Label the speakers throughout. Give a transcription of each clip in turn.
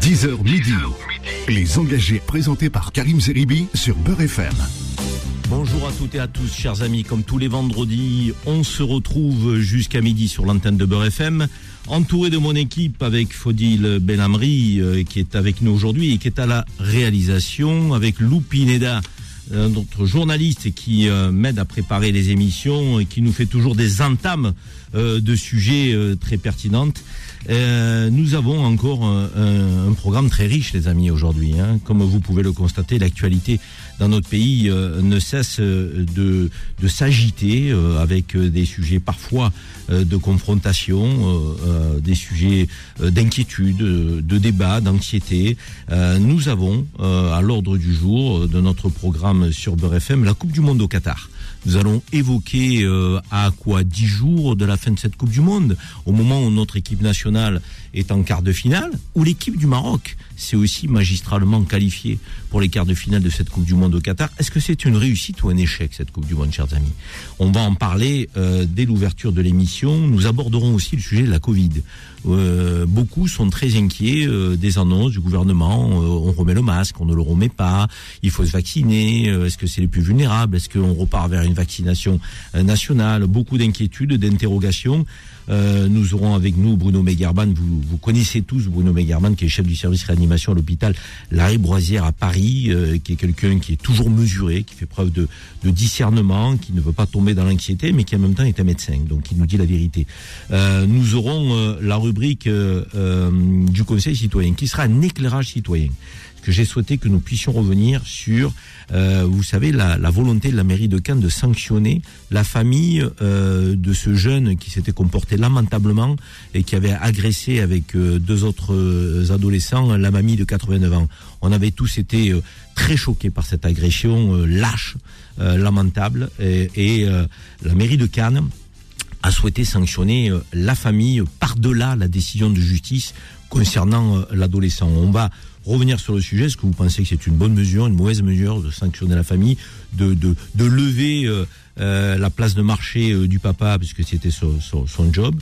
Speaker 1: 10h midi. Les engagés présentés par Karim Zeribi sur Beurre FM.
Speaker 2: Bonjour à toutes et à tous, chers amis. Comme tous les vendredis, on se retrouve jusqu'à midi sur l'antenne de Beurre FM, entouré de mon équipe avec Fodil Benamri, euh, qui est avec nous aujourd'hui et qui est à la réalisation, avec Lou Pineda, euh, notre journaliste qui euh, m'aide à préparer les émissions et qui nous fait toujours des entames de sujets très pertinentes. Euh, nous avons encore un, un, programme très riche, les amis, aujourd'hui. Hein. Comme vous pouvez le constater, l'actualité dans notre pays euh, ne cesse euh, de, s'agiter euh, avec des sujets parfois de confrontation, des sujets d'inquiétude, de débat, d'anxiété. nous avons à l'ordre du jour de notre programme sur Beurre FM la Coupe du Monde au Qatar. Nous allons évoquer euh, à quoi dix jours de la fin de cette Coupe du Monde, au moment où notre équipe nationale est en quart de finale, où l'équipe du Maroc s'est aussi magistralement qualifiée pour les quarts de finale de cette Coupe du Monde au Qatar. Est-ce que c'est une réussite ou un échec cette Coupe du Monde, chers amis? On va en parler euh, dès l'ouverture de l'émission. Nous aborderons aussi le sujet de la Covid. Euh, beaucoup sont très inquiets euh, des annonces du gouvernement. on remet le masque, on ne le remet pas. Il faut se vacciner. Est-ce que c'est les plus vulnérables Est-ce qu'on repart vers une vaccination nationale Beaucoup d'inquiétudes, d'interrogations. Euh, nous aurons avec nous Bruno Megarban. Vous, vous connaissez tous Bruno Megarban, qui est chef du service réanimation à l'hôpital Larry Broisière à Paris, euh, qui est quelqu'un qui est toujours mesuré, qui fait preuve de, de, discernement, qui ne veut pas tomber dans l'anxiété, mais qui en même temps est un médecin, donc il nous dit la vérité. Euh, nous aurons euh, la rubrique du Conseil citoyen, qui sera un éclairage citoyen que j'ai souhaité que nous puissions revenir sur, euh, vous savez, la, la, volonté de la mairie de Cannes de sanctionner la famille euh, de ce jeune qui s'était comporté lamentablement et qui avait agressé avec euh, deux autres euh, adolescents la mamie de 89 ans. On avait tous été euh, très choqués par cette agression lâche, lamentable, et, et la mairie de Cannes a souhaité sanctionner la famille par-delà la décision de justice concernant l'adolescent. On va revenir sur le sujet. Est-ce que vous pensez que c'est une bonne mesure, une mauvaise mesure de sanctionner la famille, de, de, de lever euh, euh, la place de marché euh, du papa, puisque c'était son, job.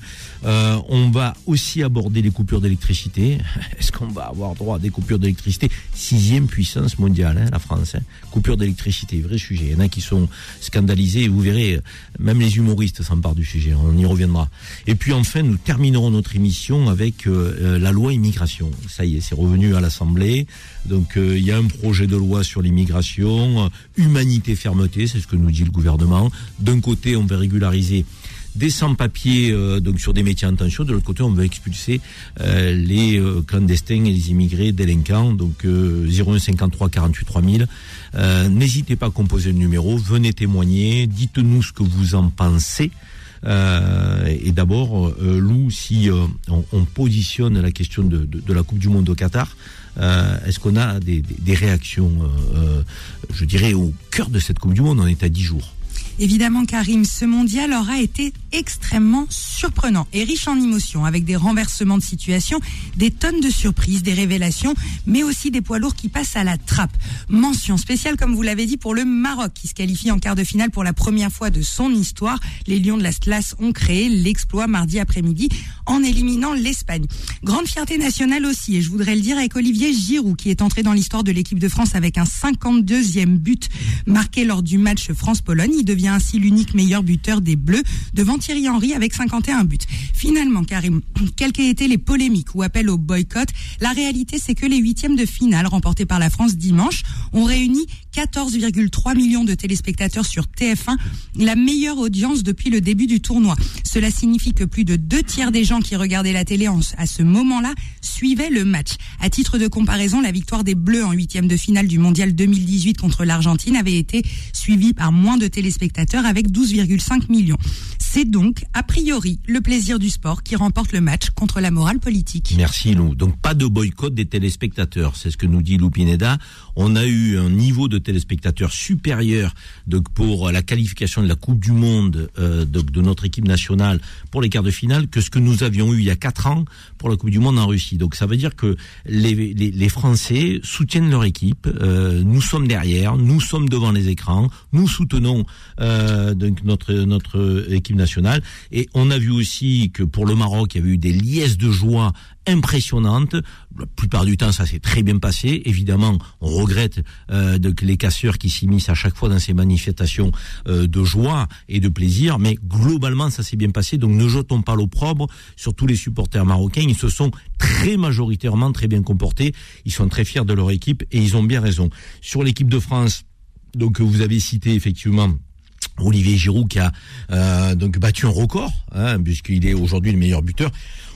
Speaker 2: Euh, on va aussi aborder les coupures d'électricité. Est-ce qu'on va avoir droit à des coupures d'électricité? Sixième puissance mondiale, hein, la France. Hein. Coupure d'électricité, vrai sujet. Il y en a qui sont scandalisés, vous verrez, même les humoristes s'emparent du sujet, on y reviendra. Et puis enfin, nous terminerons notre émission avec la loi immigration. Ça y est, c'est revenu à l'Assemblée. Donc il y a un projet de loi sur l'immigration, humanité, fermeté, c'est ce que nous dit le gouvernement. D'un côté, on veut régulariser des sans-papiers euh, sur des métiers en tension. De l'autre côté, on veut expulser euh, les euh, clandestins et les immigrés délinquants. Donc 01 53 48 3000. N'hésitez pas à composer le numéro. Venez témoigner. Dites-nous ce que vous en pensez. et d'abord, Lou, si on, on, positionne la question de, la Coupe du Monde au Qatar, est-ce qu'on a des, des, des réactions, je dirais, au cœur de cette Coupe du Monde On est à 10 jours?
Speaker 3: Évidemment, Karim, ce mondial aura été extrêmement surprenant et riche en émotions, avec des renversements de situation, des tonnes de surprises, des révélations, mais aussi des poids lourds qui passent à la trappe. Mention spéciale, comme vous l'avez dit, pour le Maroc, qui se qualifie en quart de finale pour la première fois de son histoire. Les Lions de la Stlas ont créé l'exploit mardi après-midi en éliminant l'Espagne. Grande fierté nationale aussi, et je voudrais le dire avec Olivier Giroud, qui est entré dans l'histoire de l'équipe de France avec un 52e but marqué lors du match France-Pologne. Il devient ainsi l'unique meilleur buteur des Bleus devant Thierry Henry avec 51 buts. Finalement, Karim, quelles qu'aient été les polémiques ou appels au boycott, la réalité c'est que les huitièmes de finale remportés par la France dimanche ont réuni 14,3 millions de téléspectateurs sur TF1, la meilleure audience depuis le début du tournoi. Cela signifie que plus de deux tiers des gens qui regardaient la télé à ce moment-là suivaient le match. À titre de comparaison, la victoire des Bleus en huitième de finale du Mondial 2018 contre l'Argentine avait été suivie par moins de téléspectateurs avec 12,5 millions. C'est donc, a priori, le plaisir du sport qui remporte le match contre la morale politique.
Speaker 2: Merci Lou. Donc pas de boycott des téléspectateurs, c'est ce que nous dit Lou Pineda. On a eu un niveau de téléspectateurs supérieur donc pour la qualification de la Coupe du Monde euh, de, notre équipe nationale pour les quarts de finale que ce que nous avions eu il y a quatre ans pour la Coupe du Monde en Russie. Donc ça veut dire que les, les, les Français soutiennent leur équipe, euh, nous sommes derrière, nous sommes devant les écrans, nous soutenons euh, donc notre notre équipe nationale. Et on a vu aussi que pour le Maroc, il y avait eu des liesses de joie impressionnantes. La plupart du temps, ça s'est très bien passé. Évidemment, on regrette euh, les casseurs qui s'immiscent à chaque fois dans ces manifestations euh, de joie et de plaisir, mais globalement, ça s'est bien passé. Donc, ne jetons pas l'opprobre sur tous les supporters marocains. Ils se sont très majoritairement très bien comportés. Ils sont très fiers de leur équipe et ils ont bien raison. Sur l'équipe de France, donc vous avez cité effectivement Olivier Giroud qui a euh, donc battu un record, hein, puisqu'il est aujourd'hui le meilleur buteur.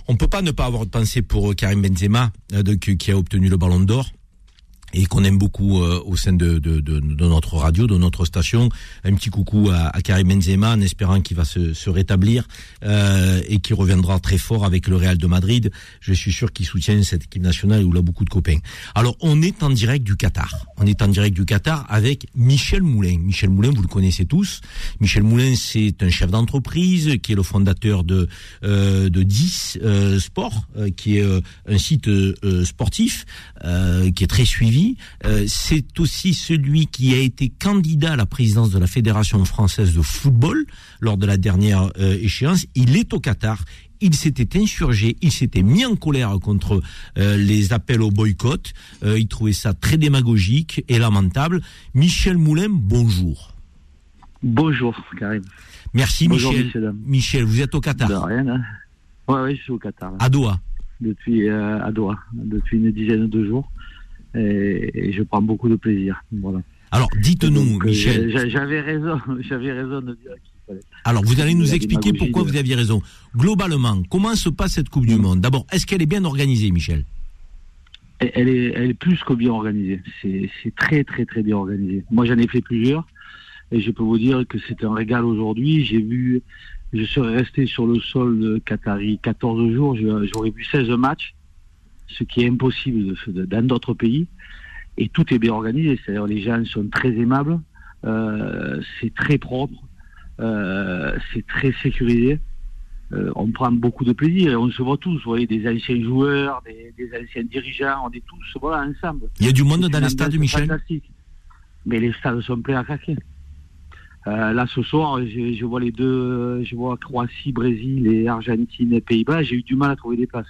Speaker 2: On peut pas ne pas avoir de pensée pour Karim Benzema, euh, qui a obtenu le Ballon d'Or et qu'on aime beaucoup euh, au sein de, de, de, de, notre radio, de notre station. Un petit coucou à, à Karim Benzema, en espérant qu'il va se, se rétablir euh, et qu'il reviendra très fort avec le Real de Madrid. Je suis sûr qu'il soutient cette équipe nationale où il a beaucoup de copains. Alors, on est en direct du Qatar. On est en direct du Qatar avec Michel Moulin. Michel Moulin, vous le connaissez tous. Michel Moulin, c'est un chef d'entreprise qui est le fondateur de euh, de 10 euh, Sport, euh, qui est euh, un site sportif qui est très suivi euh, c'est aussi celui qui a été candidat à la présidence de la Fédération française de football lors de la dernière euh, échéance. Il est au Qatar. Il s'était insurgé, il s'était mis en colère contre euh, les appels au boycott. il trouvait ça très démagogique et lamentable. Michel Moulin, bonjour.
Speaker 4: Bonjour, Karim.
Speaker 2: Merci, Michel. Michel, vous êtes au Qatar.
Speaker 4: De rien, hein. Oui, je suis au Qatar.
Speaker 2: À Doha.
Speaker 4: Depuis, à Doha, depuis une dizaine de jours et, je prends beaucoup de plaisir. Voilà.
Speaker 2: Alors, dites-nous, euh, Michel.
Speaker 4: J'avais raison, j'avais raison de dire qu'il fallait.
Speaker 2: Alors, vous allez nous expliquer pourquoi vous aviez raison. Globalement, comment se passe cette Coupe du mm. Monde? D'abord, est-ce qu'elle est bien organisée, Michel?
Speaker 4: Elle est, elle est plus que bien organisée. C'est très, très, très bien organisé. Moi, j'en ai fait plusieurs. Et je peux vous dire que c'est un régal aujourd'hui. J'ai vu, je serais resté sur le sol de Qatari 14 jours. J'aurais vu 16 matchs ce qui est impossible dans d'autres pays. Et tout est bien organisé, c'est-à-dire les gens sont très aimables, euh, c'est très propre, euh, c'est très sécurisé. Euh, on prend beaucoup de plaisir et on se voit tous, vous voyez, des anciens joueurs, des, anciens dirigeants, on est tous voilà, ensemble.
Speaker 2: Il y a du monde dans les stades, Michel
Speaker 4: Mais les stades sont pleins à craquer. là, ce soir, je, je, vois les deux, je vois Croatie, Brésil et Argentine et Pays-Bas, j'ai eu du mal à trouver des places.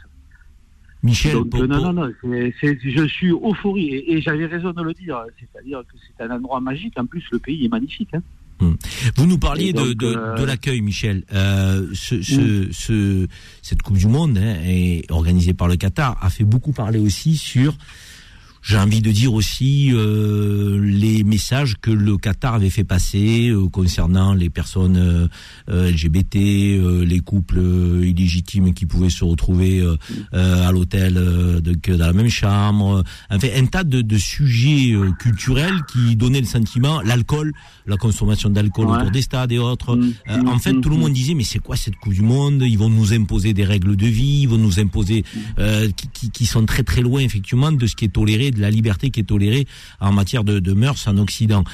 Speaker 2: Michel,
Speaker 4: non, non, non, je suis euphorie et, j'avais raison de le dire. C'est-à-dire que c'est un endroit magique. En plus, le pays est magnifique. Hein.
Speaker 2: Hmm. Vous nous parliez de, de, euh, l'accueil, Michel. Euh, ce, ce, ce, cette Coupe du Monde hein, est organisée par le Qatar a fait beaucoup parler aussi sur j'ai envie de dire aussi euh, les messages que le Qatar avait fait passer euh, concernant les personnes euh, LGBT, les couples illégitimes qui pouvaient se retrouver à l'hôtel dans la même chambre. Enfin, un tas de, de sujets culturels qui donnaient le sentiment, l'alcool, la consommation d'alcool autour des stades et autres. Mm. en fait, tout le monde disait mais c'est quoi cette Coupe du Monde? Ils vont nous imposer des règles de vie, ils vont nous imposer qui, qui, qui sont très très loin effectivement de ce qui est toléré de la liberté qui est tolérée en matière de, de mœurs en Occident.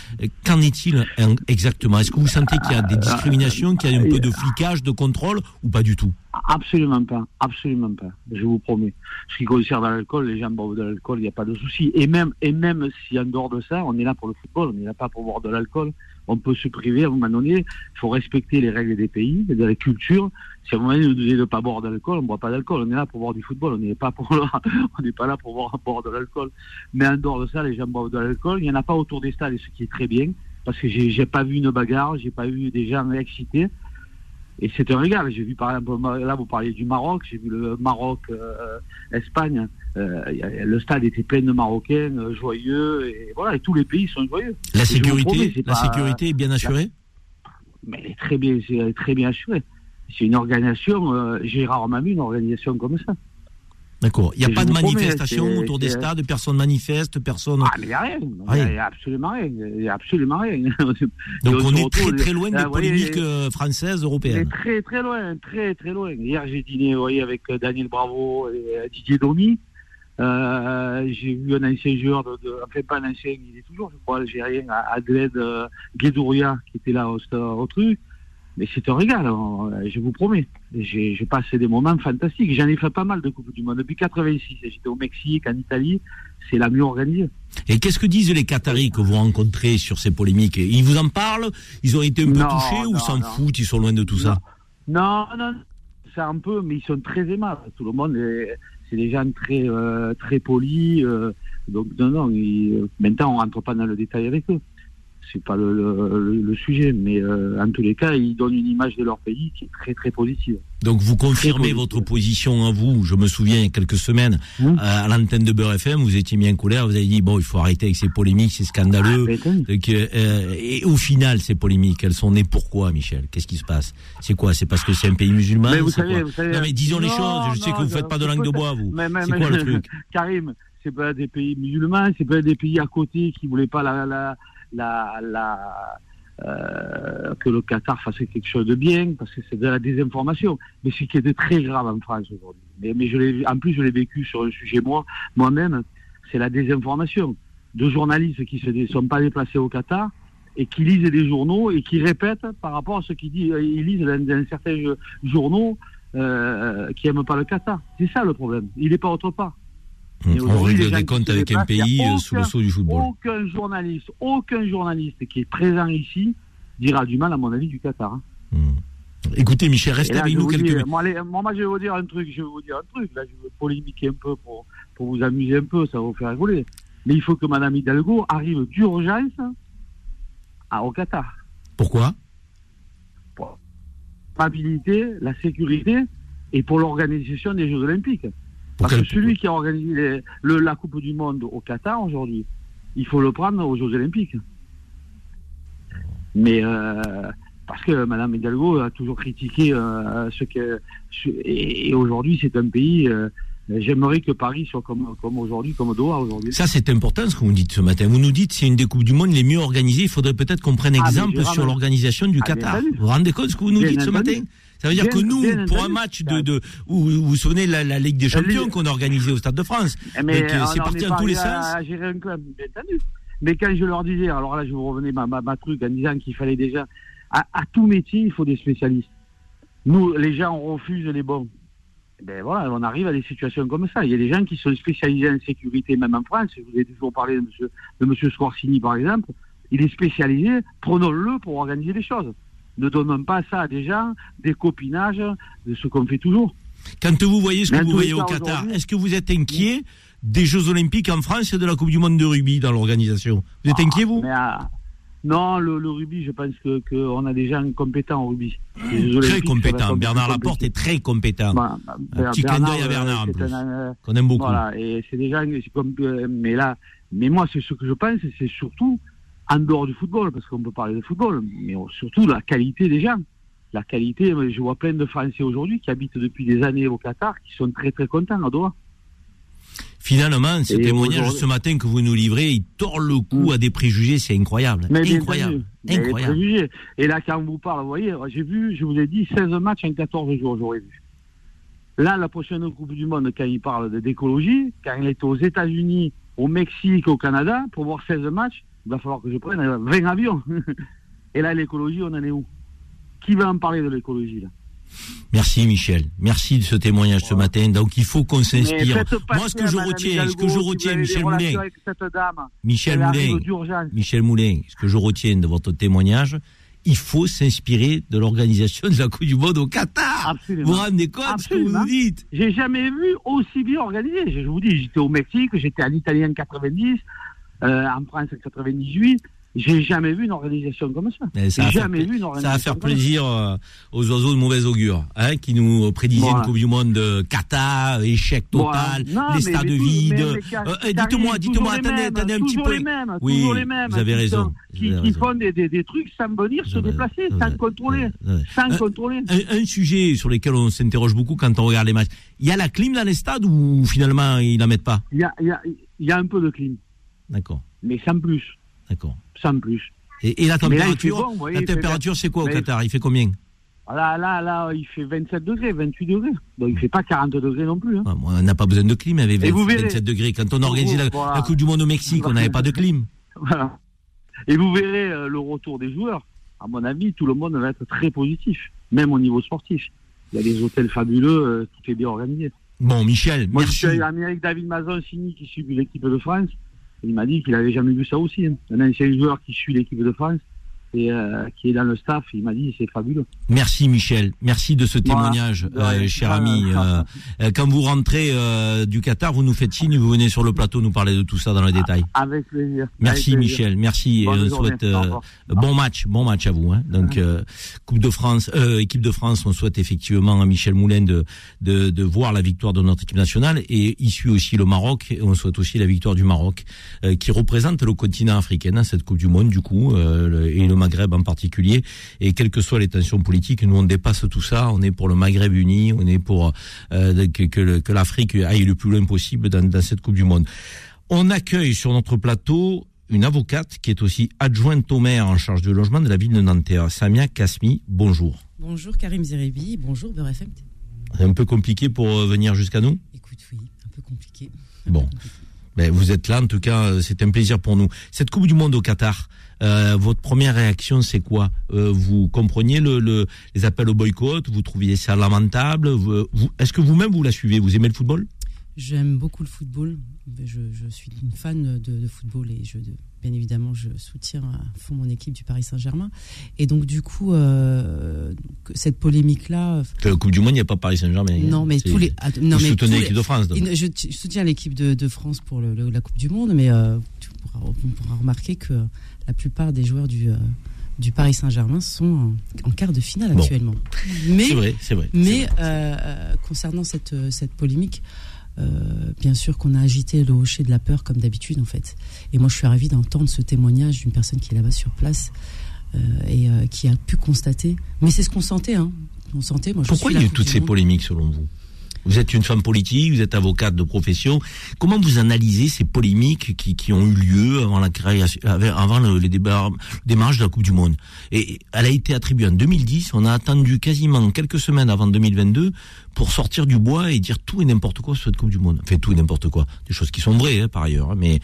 Speaker 2: Qu'en est-il exactement? Est-ce que vous sentez qu'il y a des discriminations, qu'il y a un peu de flicage, de contrôle ou pas du tout?
Speaker 4: Absolument pas, absolument pas. Je vous promets. Ce qui concerne l'alcool, les gens boivent de l'alcool, il n'y a pas de souci. Et même, et même si en dehors de ça, on est là pour le football, on n'est là pas pour boire de l'alcool. On peut se priver à un moment donné. Il faut respecter les règles des pays, de la culture. Si à un moment donné, nous disait de ne pas boire d'alcool, on ne boit pas d'alcool. On est là pour boire du football. On n'est pas pour on pas là pour boire, boire de l'alcool. Mais en dehors de ça, les gens boivent de l'alcool. Il n'y en a pas autour des stades, ce qui est très bien, parce que j'ai pas vu une bagarre, j'ai pas vu des gens excités. Et c'est un régal. J'ai vu par exemple, là vous parliez du Maroc, j'ai vu le Maroc euh, Espagne. Euh, le stade était plein de Marocains, euh, joyeux, et voilà, et tous les pays sont joyeux.
Speaker 2: La sécurité, la sécurité est bien assurée?
Speaker 4: Mais elle est très bien, très bien assurée. C'est une organisation. j'ai rarement vu une organisation comme ça.
Speaker 2: D'accord. Il n'y a pas de manifestation autour des stades, personne manifeste, personne.
Speaker 4: Ah, mais il n'y a rien. Il n'y a absolument rien. Il n'y a absolument rien.
Speaker 2: Donc on, est très très loin des ah, polémiques euh, françaises, européennes.
Speaker 4: Très très loin, très très loin. Hier j'ai dîné voyez, avec euh, Daniel Bravo et euh, Didier Domi. Euh, j'ai vu un ancien joueur, de, de, enfin pas un ancien, il est toujours, je crois, algérien, Adled Guédouria, qui était là au, au truc. Mais c'est un régal, hein, je vous promets. J'ai passé des moments fantastiques. J'en ai fait pas mal de Coupes du Monde. Depuis 86, j'étais au Mexique, en Italie. C'est la mieux organisée.
Speaker 2: Et qu'est-ce que disent les Qataris que vous rencontrez sur ces polémiques? Ils vous en parlent? Ils ont été un peu
Speaker 4: Non,
Speaker 2: touchés ou
Speaker 4: non,
Speaker 2: s'en
Speaker 4: non.
Speaker 2: foutent Ils sont loin de tout ça?
Speaker 4: Non, non, c'est un peu, mais ils sont très aimables. Tout le monde, est- c'est des gens très, euh, très polis. euh, donc, non, non, ils- euh, maintenant, on rentre pas dans le détail avec eux. C'est pas le, le, le- le sujet, mais euh, en tous les cas, ils donnent une image de leur pays qui est très, très positive.
Speaker 2: Donc vous confirmez votre position à vous. Je me souviens il y a quelques semaines
Speaker 4: Mmh.
Speaker 2: euh, à l'antenne de Beurre FM, vous étiez mis en colère. Vous avez dit bon, il faut arrêter avec ces polémiques, c'est scandaleux.
Speaker 4: Ah, ben,
Speaker 2: Donc, euh, et au final, ces polémiques, elles sont nées pourquoi, Michel? Qu'est-ce qui se passe? C'est quoi? C'est parce que c'est un pays musulman
Speaker 4: Mais vous savez, vous savez-
Speaker 2: Non mais disons les choses. Je sais que vous
Speaker 4: je-
Speaker 2: faites pas de langue de bois, vous. C'est quoi le truc?
Speaker 4: Karim, c'est pas des pays musulmans, c'est pas des pays à côté qui voulaient pas la, la, la, la- euh, que le Qatar fasse quelque chose de bien, parce que c'est de la désinformation. Mais ce qui de très grave en France aujourd'hui. Mais, en plus, je l'ai vécu sur un sujet moi, moi-même, c'est la désinformation. De journalistes qui ne sont pas déplacés au Qatar et qui lisent des journaux et qui répètent par rapport à ce qu'ils disent, ils lisent dans, certains jo- journaux euh, qui n'aiment pas le Qatar. C'est ça le problème. Il n'est pas autre part. Et
Speaker 2: On règle des comptes avec un pays euh,
Speaker 4: aucun-
Speaker 2: sous le sceau du football.
Speaker 4: Aucun journaliste, aucun journaliste qui est présent ici dira du mal, à mon avis, du Qatar. hein.
Speaker 2: Hmm. Écoutez, Michel, restez
Speaker 4: là,
Speaker 2: avec nous quelques minutes.
Speaker 4: moi, allez, moi, moi, je vais vous dire un truc, je vais vous dire un truc. Là, je vais polémiquer un peu pour, pour vous amuser un peu, ça va vous faire rigoler. Mais il faut que Madame Hidalgo arrive d'urgence à- au Qatar.
Speaker 2: Pourquoi?
Speaker 4: Pour la stabilité, la sécurité et pour l'organisation des Jeux Olympiques. Parce que celui qui a organisé les- le- la Coupe du Monde au Qatar aujourd'hui, il faut le prendre aux Jeux Olympiques. Mais euh, parce que Madame Hidalgo a toujours critiqué euh, ce que ce- et, et aujourd'hui c'est un pays. euh, J'aimerais que Paris soit comme, comme aujourd'hui, comme Doha aujourd'hui.
Speaker 2: Ça, c'est important ce que vous dites ce matin. Vous nous dites c'est une des Coupes du Monde les mieux organisées. Il faudrait peut-être qu'on prenne
Speaker 4: Ah,
Speaker 2: exemple sur l'organisation du
Speaker 4: Ah,
Speaker 2: Qatar. Vous vous rendez compte ce que vous nous
Speaker 4: Bien
Speaker 2: dites ce matin? Ça veut dire
Speaker 4: Bien-
Speaker 2: que nous, pour un match de, de où, vous vous souvenez la, la Ligue des
Speaker 4: Ligue-
Speaker 2: Champions qu'on a organisé au Stade de France,
Speaker 4: Mais
Speaker 2: Donc, euh, c'est parti dans tous les sens.
Speaker 4: à gérer un club, bien entendu. Mais quand je leur disais, alors là, je vous revenais ma, ma, ma truc en disant qu'il fallait déjà, à, à tout métier, il faut des spécialistes. Nous, les gens, on refuse les bons. Eh Ben voilà, on arrive à des situations comme ça. Il y a des gens qui sont spécialisés en sécurité, même en France. Je vous ai toujours parlé de monsieur, de monsieur Scorsini, par exemple. Il est spécialisé. Prenons-le pour organiser les choses. Ne donnons pas ça à des gens, des copinages, de ce qu'on fait toujours.
Speaker 2: Quand vous voyez ce que
Speaker 4: Mais
Speaker 2: vous voyez au Qatar, est-ce que vous êtes inquiet des Jeux Olympiques en France et de la Coupe du Monde de rugby dans l'organisation? Vous êtes inquiet, vous?
Speaker 4: euh, non, le, le rugby, je pense que qu'on a des gens compétents au rugby.
Speaker 2: Très
Speaker 4: Olympiques, ça va
Speaker 2: compétent.
Speaker 4: être un peu
Speaker 2: Bernard Laporte est très compétent.
Speaker 4: Voilà,
Speaker 2: Un petit clin d'œil à Bernard, en
Speaker 4: euh,
Speaker 2: plus.
Speaker 4: un, euh,
Speaker 2: Qu'on aime beaucoup.
Speaker 4: Voilà, et c'est des gens, comme, euh, mais là, mais moi, c'est ce que je pense, c'est surtout en dehors du football, parce qu'on peut parler de football, mais surtout la qualité des gens. La qualité, je vois plein de Français aujourd'hui qui habitent depuis des années au Qatar, qui sont très très contents à Doha.
Speaker 2: Finalement, ce
Speaker 4: Et
Speaker 2: témoignage ce matin que vous nous livrez, il tord le cou
Speaker 4: Mm.
Speaker 2: à des préjugés, c'est incroyable.
Speaker 4: Mais
Speaker 2: incroyable. Incroyable.
Speaker 4: préjugés. Et là, quand on vous parle, vous voyez, j'ai vu, je vous ai dit, 16 matchs en 14 jours, j'aurais vu. Là, la prochaine Coupe du Monde, quand il parle d'écologie, quand il est aux États-Unis, au Mexique, au Canada, pour voir 16 matchs, il va falloir que je prenne euh, 20 avions. Et là, l'écologie, on en est où? Qui va en parler de l'écologie, là?
Speaker 2: Merci Michel, merci de ce témoignage ce matin. Donc il faut qu'on s'inspire. Moi ce que je retiens, ce que je retiens, Michel Moulin, Michel Moulin. Michel Moulin, ce que je retiens de votre témoignage, il faut s'inspirer de l'organisation de la Coupe du Monde au Qatar.
Speaker 4: Absolument.
Speaker 2: Vous vous rendez compte de ce que vous
Speaker 4: Absolument.
Speaker 2: nous dites?
Speaker 4: J'ai jamais vu aussi bien organisé. Je vous dis, j'étais au Mexique, j'étais en Italie en 90, euh, en France en 98. J'ai jamais vu une organisation comme ça.
Speaker 2: Ça
Speaker 4: jamais vu une
Speaker 2: Ça
Speaker 4: organisation
Speaker 2: va faire
Speaker 4: ça.
Speaker 2: plaisir euh, aux oiseaux de mauvais augure, hein, qui nous prédisaient
Speaker 4: Voilà.
Speaker 2: une Coupe du Monde de Qatar, échec total,
Speaker 4: Voilà. Non,
Speaker 2: les stades vides. Euh,
Speaker 4: Karim,
Speaker 2: dites-moi, dites-moi, attendez, attendez un petit
Speaker 4: toujours
Speaker 2: peu.
Speaker 4: les mêmes,
Speaker 2: Oui,
Speaker 4: toujours les mêmes.
Speaker 2: vous avez raison,
Speaker 4: Qui, font des, des, des trucs sans venir se déplacer, sans contrôler. Sans
Speaker 2: Un-
Speaker 4: contrôler.
Speaker 2: Un, un sujet sur lequel on s'interroge beaucoup quand on regarde les matchs. Il y a la clim dans les stades ou finalement ils la mettent pas?
Speaker 4: Il y a, y a un peu de clim,
Speaker 2: D'accord,
Speaker 4: mais sans plus.
Speaker 2: d'accord.
Speaker 4: Sans plus.
Speaker 2: Et, et la température,
Speaker 4: bon, vous voyez,
Speaker 2: la température c'est quoi au Qatar? Il fait combien?
Speaker 4: Là, là, là, il fait 27 degrés, 28 degrés. Donc il fait pas 40 degrés non plus. Hein.
Speaker 2: Ah, On n'a pas besoin de clim avec
Speaker 4: Et vous
Speaker 2: 20
Speaker 4: verrez.
Speaker 2: 27 degrés. Quand on a organisé la,
Speaker 4: Voilà.
Speaker 2: la Coupe du Monde au Mexique, on n'avait pas de clim.
Speaker 4: Voilà. Et vous verrez euh, le retour des joueurs. à mon avis, tout le monde va être très positif, même au niveau sportif. Il y a des hôtels fabuleux, euh, tout est bien organisé.
Speaker 2: Bon, Michel,
Speaker 4: Moi,
Speaker 2: merci.
Speaker 4: je suis ami avec David Mazon-Signy qui suit l'équipe de France. Il m'a dit qu'il avait jamais vu ça aussi. hein. Un ancien joueur qui suit l'équipe de France et euh, qui est dans le staff, il m'a dit c'est fabuleux.
Speaker 2: Merci Michel, merci de ce témoignage, euh, cher ami. Euh, euh, quand vous rentrez euh, du Qatar, vous nous faites signe, vous venez sur le plateau nous parler de tout ça dans le détail.
Speaker 4: Avec plaisir.
Speaker 2: Merci
Speaker 4: Avec plaisir.
Speaker 2: Michel, merci et on souhaite euh, bon match, bon match à vous. Hein. Donc euh, Coupe de France, euh, équipe de France, on souhaite effectivement à Michel Moulin de, de de voir la victoire de notre équipe nationale et il suit aussi le Maroc et on souhaite aussi la victoire du Maroc euh, qui représente le continent africain dans cette Coupe du Monde du coup euh, le- et le Maghreb en particulier et quelles que soient les tensions politiques, nous on dépasse tout ça, on est pour le Maghreb uni, on est pour euh, que, l'Afrique aille le plus loin possible dans, dans cette Coupe du Monde. On accueille sur notre plateau une avocate qui est aussi adjointe au maire en charge du logement de la ville de Nanterre, Samia Kasmi. Bonjour.
Speaker 5: Bonjour Karim Zerebi, bonjour Beurre FM.
Speaker 2: C'est un peu compliqué pour euh, venir jusqu'à nous?
Speaker 5: Écoute, oui, un peu compliqué. Un
Speaker 2: Bon.
Speaker 5: peu compliqué.
Speaker 2: ben, Vous êtes là, en tout cas, euh, c'est un plaisir pour nous. Cette Coupe du Monde au Qatar, euh, votre première réaction, c'est quoi? Euh, Vous compreniez le, le, les appels au boycott? Vous trouviez ça lamentable? Vous, vous- Est-ce que vous-même, vous la suivez? Vous aimez le football?
Speaker 5: J'aime beaucoup le football. Je, je suis une fan de, de football et je, de- bien évidemment, je soutiens à fond mon équipe du Paris Saint-Germain. Et donc, du coup, euh, cette polémique-là.
Speaker 2: La Coupe du Monde, il n'y a pas Paris Saint-Germain.
Speaker 5: Non, mais tous les. ah, non,
Speaker 2: Vous
Speaker 5: mais
Speaker 2: soutenez l'équipe de France, donc.
Speaker 5: Je, je soutiens l'équipe de, de France pour le- le- la Coupe du Monde, mais euh, on pourra remarquer que la plupart des joueurs du, euh, du Paris Saint-Germain sont en, en quart de finale
Speaker 2: Bon.
Speaker 5: actuellement. Mais,
Speaker 2: C'est vrai, c'est vrai.
Speaker 5: mais
Speaker 2: vrai.
Speaker 5: euh, euh, concernant cette, cette polémique, euh, bien sûr qu'on a agité le hocher de la peur comme d'habitude en fait. Et moi je suis ravie d'entendre ce témoignage d'une personne qui est là-bas sur place euh, et qui a pu constater. Mais c'est ce qu'on sentait, hein. On sentait. Moi, je
Speaker 2: Pourquoi il y a eu toutes ces polémiques selon vous? Vous êtes une femme politique, vous êtes avocate de profession. Comment vous analysez ces polémiques qui, qui ont eu lieu avant la création, avant le, les démarrage de la Coupe du Monde? Et elle a été attribuée en 2010. On a attendu quasiment quelques semaines avant 2022 pour sortir du bois et dire tout et n'importe quoi sur cette Coupe du Monde. Enfin tout et n'importe quoi, des choses qui sont vraies hein, par ailleurs, hein, mais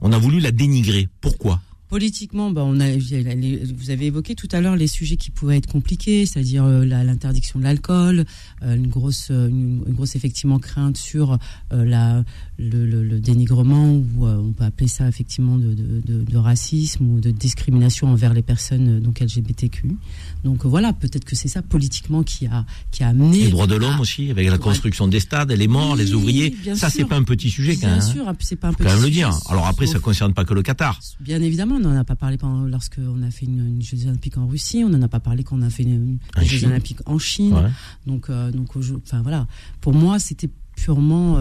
Speaker 2: on a voulu la dénigrer. Pourquoi?
Speaker 5: Politiquement, bah, vous avez évoqué tout à l'heure les sujets qui pouvaient être compliqués, c'est-à-dire euh, l'interdiction de l'alcool, euh, une grosse, euh, une, grosse effectivement crainte sur la, le, le- le dénigrement ou euh, on peut appeler ça effectivement de, de, de- de racisme ou de discrimination envers les personnes euh, donc LGBTQ. Donc euh, voilà, peut-être que c'est ça politiquement qui a qui a amené
Speaker 2: Les droits de l'homme aussi, avec la construction des stades, les morts, les ouvriers.
Speaker 5: bien
Speaker 2: Ça, c'est pas un petit sujet quand
Speaker 5: Bien
Speaker 2: même. hein.
Speaker 5: sûr, c'est pas un
Speaker 2: Faut
Speaker 5: petit
Speaker 2: quand même le dire. Alors après, ça
Speaker 5: sauf-
Speaker 2: concerne pas que le Qatar.
Speaker 5: Bien évidemment, on n'en a pas parlé pendant, lorsqu'on a fait une, une Jeux Olympiques en Russie, on n'en a pas parlé quand on a fait une, Jeux. Olympiques en Chine.
Speaker 2: Ouais.
Speaker 5: Donc, euh, donc, enfin voilà. Pour moi, c'était purement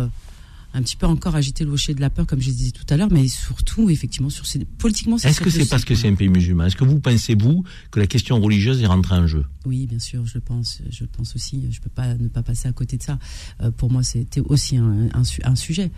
Speaker 5: un petit peu encore agiter le hocher de la peur, comme je disais tout à l'heure, mais surtout, effectivement, sur ces, politiquement.
Speaker 2: Est-ce que c'est parce que c'est un pays musulman? Est-ce que vous pensez, vous, que la question religieuse est rentrée en jeu?
Speaker 5: Oui, bien sûr, je le pense. Je pense aussi. Je peux pas ne pas passer à côté de ça. Euh, pour moi, c'était aussi un, un, su- un sujet.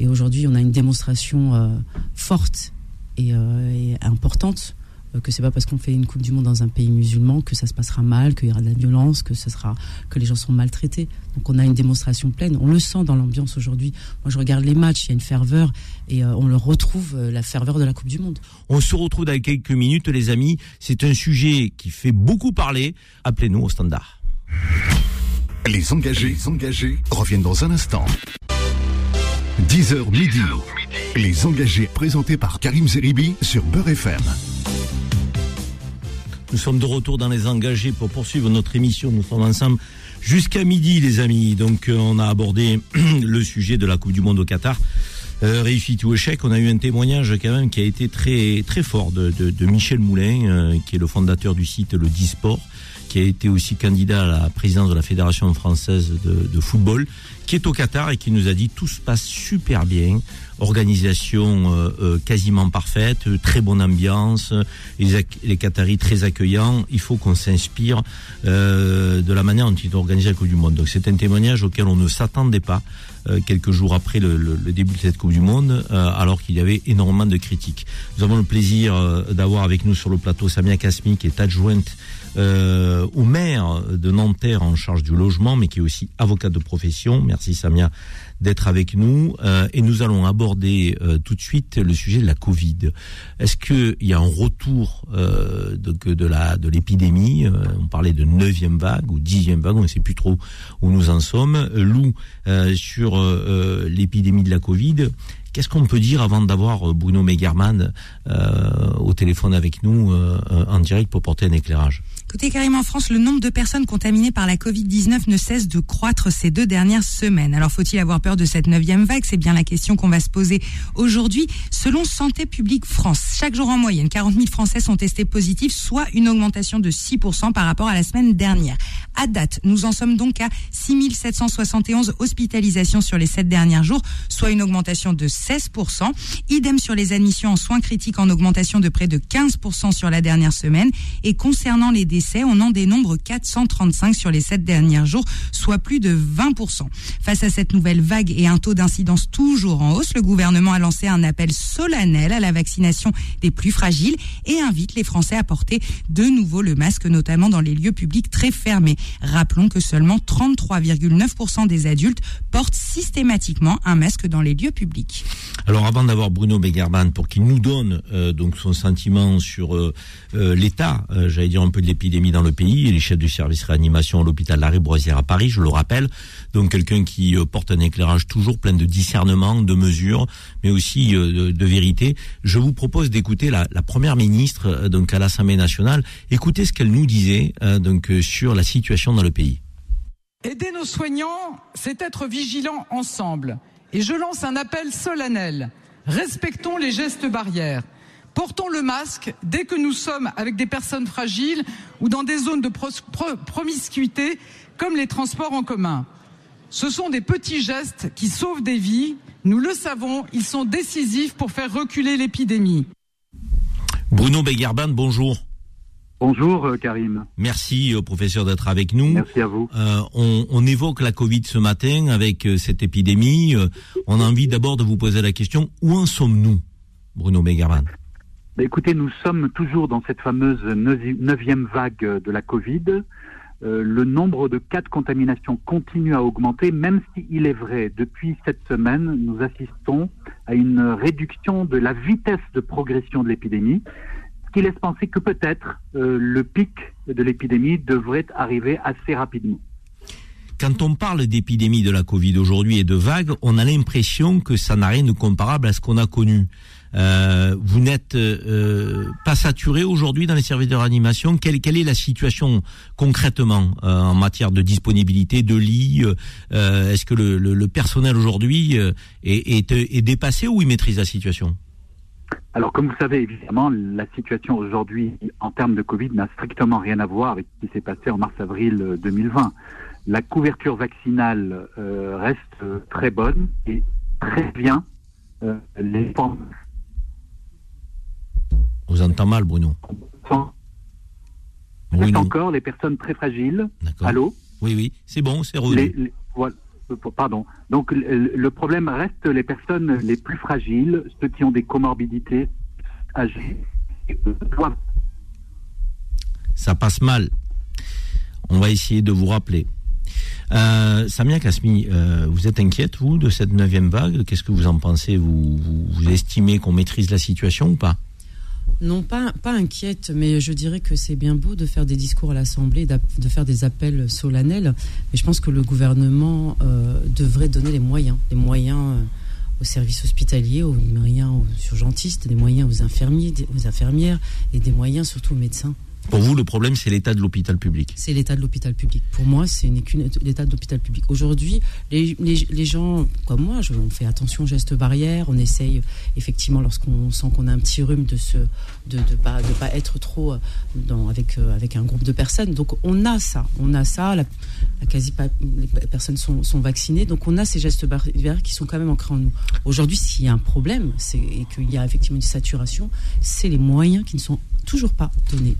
Speaker 5: Et aujourd'hui, on a une démonstration euh, forte et, euh, et importante que c'est pas parce qu'on fait une Coupe du Monde dans un pays musulman que ça se passera mal, qu'il y aura de la violence, que ce sera que les gens seront maltraités. Donc on a une démonstration pleine. On le sent dans l'ambiance aujourd'hui. Moi, je regarde les matchs, il y a une ferveur et euh, on le retrouve euh, la ferveur de la Coupe du Monde.
Speaker 2: On se retrouve dans quelques minutes, les amis. C'est un sujet qui fait beaucoup parler. Appelez-nous au standard.
Speaker 1: Les engagés, les engagés reviennent dans un instant. 10h midi. Les engagés présentés par Karim Zeribi sur Beurre FM.
Speaker 2: Nous sommes de retour dans les engagés pour poursuivre notre émission. Nous sommes ensemble jusqu'à midi, les amis. Donc, euh, on a abordé le sujet de la Coupe du Monde au Qatar. Euh, réussite ou échec, on a eu un témoignage quand même qui a été très très fort de, Michel Moulin, euh, qui est le fondateur du site Le Disport, qui a été aussi candidat à la présidence de la Fédération française de football, qui est au Qatar et qui nous a dit tout se passe super bien, organisation euh, euh, quasiment parfaite, très bonne ambiance, les, les Qataris très accueillants. Il faut qu'on s'inspire euh, de la manière dont ils ont organisé la Coupe du Monde. Donc c'est un témoignage auquel on ne s'attendait pas euh, quelques jours après le, le- le début de cette Coupe du Monde, euh, alors qu'il y avait énormément de critiques. Nous avons le plaisir euh, d'avoir avec nous sur le plateau Samia Kasmi, qui est adjointe euh, au maire de Nanterre en charge du logement, mais qui est aussi avocate de profession. Merci Samia d'être avec nous euh, et nous allons aborder euh, tout de suite le sujet de la Covid. Est-ce qu'il y a un retour euh, de, de la de l'épidémie On parlait de neuvième vague ou dixième vague, on ne sait plus trop où nous en sommes. Lou, sur l'épidémie de la Covid, Qu'est-ce qu'on peut dire avant d'avoir Bruno Megerman au téléphone avec nous en direct pour porter un éclairage?
Speaker 3: Écoutez, Karim, en France, le nombre de personnes contaminées par la Covid-19 ne cesse de croître ces deux dernières semaines. Alors, faut-il avoir peur de cette neuvième vague? C'est bien la question qu'on va se poser aujourd'hui. Selon Santé publique France, chaque jour en moyenne, 40 000 Français sont testés positifs, soit une augmentation de 6% par rapport à la semaine dernière. À date, nous en sommes donc à 6 771 hospitalisations sur les sept derniers jours, soit une augmentation de 16%. Idem sur les admissions en soins critiques en augmentation de près de 15% sur la dernière semaine. Et concernant les on en dénombre 435 sur les sept derniers jours, soit plus de 20%. Face à cette nouvelle vague et un taux d'incidence toujours en hausse, le gouvernement a lancé un appel solennel à la vaccination des plus fragiles et invite les Français à porter de nouveau le masque, notamment dans les lieux publics très fermés. Rappelons que seulement 33,9% des adultes portent systématiquement un masque dans les lieux publics.
Speaker 2: Alors avant d'avoir Bruno Begerban pour qu'il nous donne euh, donc son sentiment sur euh, euh, l'état, j'allais dire un peu de l'épidémie, mis dans le pays. Il est chef du service réanimation à l'hôpital Larry Broisière à Paris, je le rappelle. Donc quelqu'un qui euh, porte un éclairage toujours plein de discernement, de mesures, mais aussi euh, de, vérité. Je vous propose d'écouter la, première ministre euh, donc à l'Assemblée nationale. Écoutez ce qu'elle nous disait donc sur la situation dans le pays.
Speaker 6: Aider nos soignants, c'est être vigilants ensemble. Et je lance un appel solennel. Respectons les gestes barrières. Portons le masque dès que nous sommes avec des personnes fragiles ou dans des zones de promiscuité comme les transports en commun. Ce sont des petits gestes qui sauvent des vies. Nous le savons, ils sont décisifs pour faire reculer l'épidémie.
Speaker 2: Bruno Begerban, bonjour.
Speaker 7: Bonjour euh, Karim.
Speaker 2: Merci euh, professeur d'être avec nous.
Speaker 7: Merci à vous.
Speaker 2: Euh, on, évoque la Covid ce matin avec cette épidémie. on a envie d'abord de vous poser la question, où en sommes-nous Bruno
Speaker 7: bah, écoutez, nous sommes toujours dans cette fameuse neuvième vague de la Covid. Euh, le nombre de cas de contamination continue à augmenter, même s'il est vrai, depuis cette semaine, nous assistons à une réduction de la vitesse de progression de l'épidémie, ce qui laisse penser que peut-être euh, le pic de l'épidémie devrait arriver assez rapidement.
Speaker 2: Quand on parle d'épidémie de la Covid aujourd'hui et de vague, on a l'impression que ça n'a rien de comparable à ce qu'on a connu. Euh, vous n'êtes euh, pas saturé aujourd'hui dans les services de réanimation. Quelle, quelle est la situation concrètement euh, en matière de disponibilité de lits Est-ce que le, le, personnel aujourd'hui est, est, est dépassé ou il maîtrise la situation?
Speaker 7: Alors, comme vous savez, évidemment, la situation aujourd'hui en termes de Covid n'a strictement rien à voir avec ce qui s'est passé en mars-avril 2020. La couverture vaccinale reste très bonne et très bien. les
Speaker 2: vous entend mal, Bruno.
Speaker 7: Bruno. encore les personnes très fragiles. Allô
Speaker 2: Oui, oui, c'est bon, c'est revenu.
Speaker 7: Euh, pardon. Donc le problème reste les personnes les plus fragiles, ceux qui ont des comorbidités âgées.
Speaker 2: Ça passe mal. On va essayer de vous rappeler. Euh, Samia Kasmi, euh, vous êtes inquiète, vous, de cette neuvième vague? Qu'est-ce que vous en pensez? Vous, vous estimez qu'on maîtrise la situation ou pas?
Speaker 5: Non, pas, inquiète, mais je dirais que c'est bien beau de faire des discours à l'Assemblée, de faire des appels solennels. Mais je pense que le gouvernement euh, devrait donner les moyens, les moyens euh, aux services hospitaliers, aux moyens aux urgentistes, des moyens aux infirmiers, aux infirmières et des moyens surtout aux médecins.
Speaker 2: Pour vous, le problème, c'est l'état de l'hôpital public
Speaker 5: C'est l'état de l'hôpital public. Pour moi, c'est l'état de l'hôpital public. Aujourd'hui, les, les, gens comme moi, on fait attention aux gestes barrières, on essaye effectivement, lorsqu'on sent qu'on a un petit rhume, de se, de, de pas, de pas être trop dans, avec, euh, avec un groupe de personnes. Donc on a ça, on a ça. La, quasi pas, les personnes sont, sont, vaccinées, donc on a ces gestes barrières qui sont quand même ancrés en nous. Aujourd'hui, s'il y a un problème, et qu'il y a effectivement une saturation, c'est les moyens qui ne sont toujours pas donné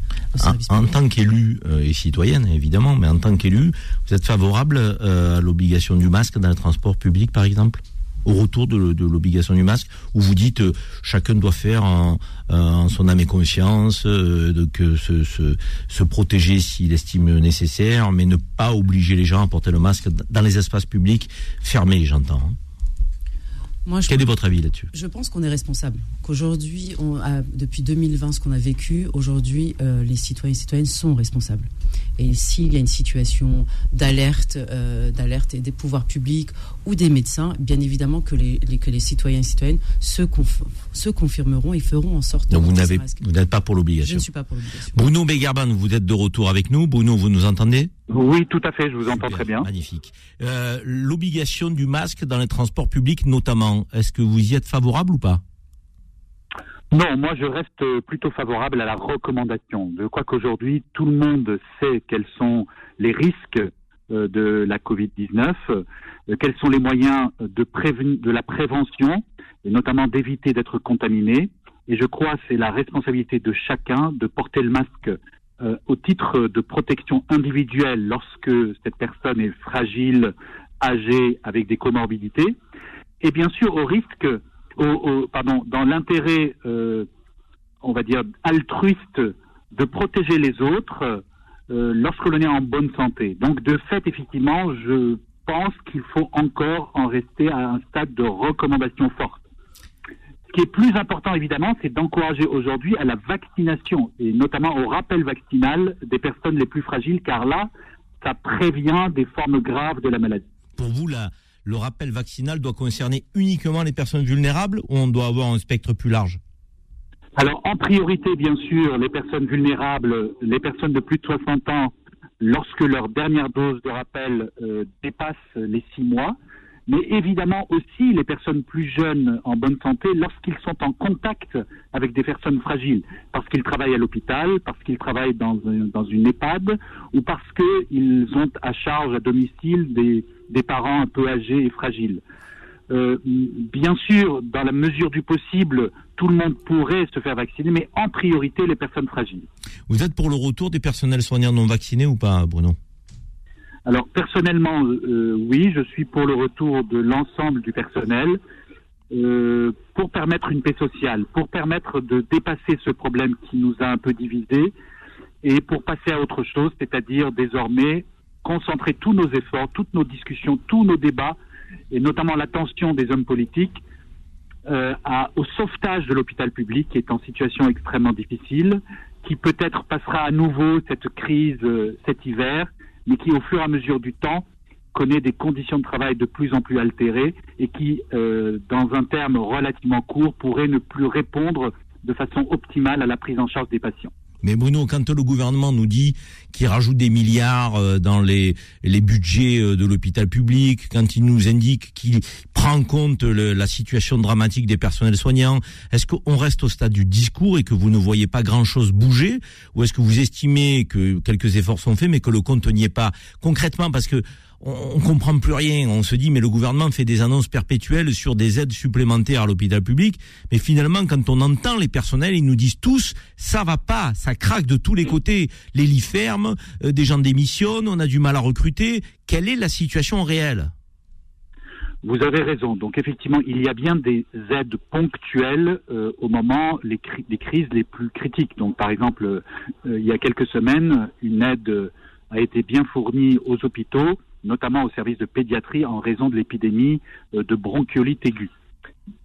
Speaker 2: En, tant qu'élu euh, et citoyenne, évidemment, mais en tant qu'élu, vous êtes favorable euh, à l'obligation du masque dans le transport public, par exemple? Au retour de, l'obligation du masque, où vous dites euh, chacun doit faire en, son âme et conscience, que se, se, protéger s'il estime nécessaire, mais ne pas obliger les gens à porter le masque dans les espaces publics fermés, j'entends. Hein. Quel est votre avis là-dessus?
Speaker 5: Je pense qu'on est responsable. Qu'aujourd'hui, depuis 2020, ce qu'on a vécu, aujourd'hui, euh, les citoyens et citoyennes sont responsables. Et s'il y a une situation d'alerte, euh, d'alerte et des pouvoirs publics ou des médecins, bien évidemment que les, que les citoyens et citoyennes se, se confirmeront et feront en sorte.
Speaker 2: Donc vous n'avez, vous n'êtes pas pour l'obligation.
Speaker 5: Je ne suis pas pour l'obligation.
Speaker 2: Bruno Begarban, vous êtes de retour avec nous. Bruno, vous nous entendez?
Speaker 7: Oui, tout à fait. Je vous entends très bien.
Speaker 2: Magnifique. Euh, l'obligation du masque dans les transports publics, notamment, est-ce que vous y êtes favorable ou pas?
Speaker 7: Non, moi je reste plutôt favorable à la recommandation. Je crois qu'aujourd'hui tout le monde sait quels sont les risques euh, de la Covid-19, euh, quels sont les moyens de, la prévention, et notamment d'éviter d'être contaminé. Et je crois que c'est la responsabilité de chacun de porter le masque euh, au titre de protection individuelle lorsque cette personne est fragile, âgée, avec des comorbidités, et bien sûr au risque dans l'intérêt, euh, on va dire, altruiste de protéger les autres euh, lorsque l'on est en bonne santé. Donc, de fait, effectivement, je pense qu'il faut encore en rester à un stade de recommandation forte. Ce qui est plus important, évidemment, c'est d'encourager aujourd'hui à la vaccination, et notamment au rappel vaccinal des personnes les plus fragiles, car là, ça prévient des formes graves de la maladie.
Speaker 2: Pour vous, la, le rappel vaccinal doit concerner uniquement les personnes vulnérables ou on doit avoir un spectre plus large?
Speaker 7: Alors, en priorité, bien sûr, les personnes vulnérables, les personnes de plus de 60 ans, lorsque leur dernière dose de rappel euh, dépasse les six mois, mais évidemment aussi les personnes plus jeunes en bonne santé lorsqu'ils sont en contact avec des personnes fragiles, parce qu'ils travaillent à l'hôpital, parce qu'ils travaillent dans, dans une EHPAD, ou parce qu'ils ont à charge à domicile des, des parents un peu âgés et fragiles. Euh, bien sûr, dans la mesure du possible, tout le monde pourrait se faire vacciner, mais en priorité les personnes fragiles.
Speaker 2: Vous êtes pour le retour des personnels soignants non vaccinés ou pas, Bruno?
Speaker 7: Alors personnellement, euh, oui, je suis pour le retour de l'ensemble du personnel euh, pour permettre une paix sociale, pour permettre de dépasser ce problème qui nous a un peu divisés et pour passer à autre chose, c'est-à-dire désormais concentrer tous nos efforts, toutes nos discussions, tous nos débats, et notamment l'attention des hommes politiques, euh, au sauvetage de l'hôpital public qui est en situation extrêmement difficile, qui peut-être passera à nouveau cette crise euh, cet hiver, mais qui au fur et à mesure du temps connaît des conditions de travail de plus en plus altérées et qui, euh, dans un terme relativement court, pourrait ne plus répondre de façon optimale à la prise en charge des patients.
Speaker 2: Mais Bruno, quand le gouvernement nous dit qu'il rajoute des milliards euh, dans les, budgets euh, de l'hôpital public, quand il nous indique qu'il prend en compte la situation dramatique des personnels soignants, est-ce qu'on reste au stade du discours et que vous ne voyez pas grand-chose bouger? Ou est-ce que vous estimez que quelques efforts sont faits mais que le compte n'y est pas? Concrètement Parce que on, comprend plus rien. On se dit, mais le gouvernement fait des annonces perpétuelles sur des aides supplémentaires à l'hôpital public. Mais finalement, quand on entend les personnels, ils nous disent tous, ça va pas, ça craque de tous les côtés. Les lits ferment, euh, des gens démissionnent, on a du mal à recruter. Quelle est la situation réelle?
Speaker 7: Vous avez raison. Donc effectivement, il y a bien des aides ponctuelles euh, au moment des crises les plus critiques. Donc par exemple, euh, il y a quelques semaines, une aide a été bien fournie aux hôpitaux notamment au service de pédiatrie en raison de l'épidémie euh, de bronchiolite aiguë.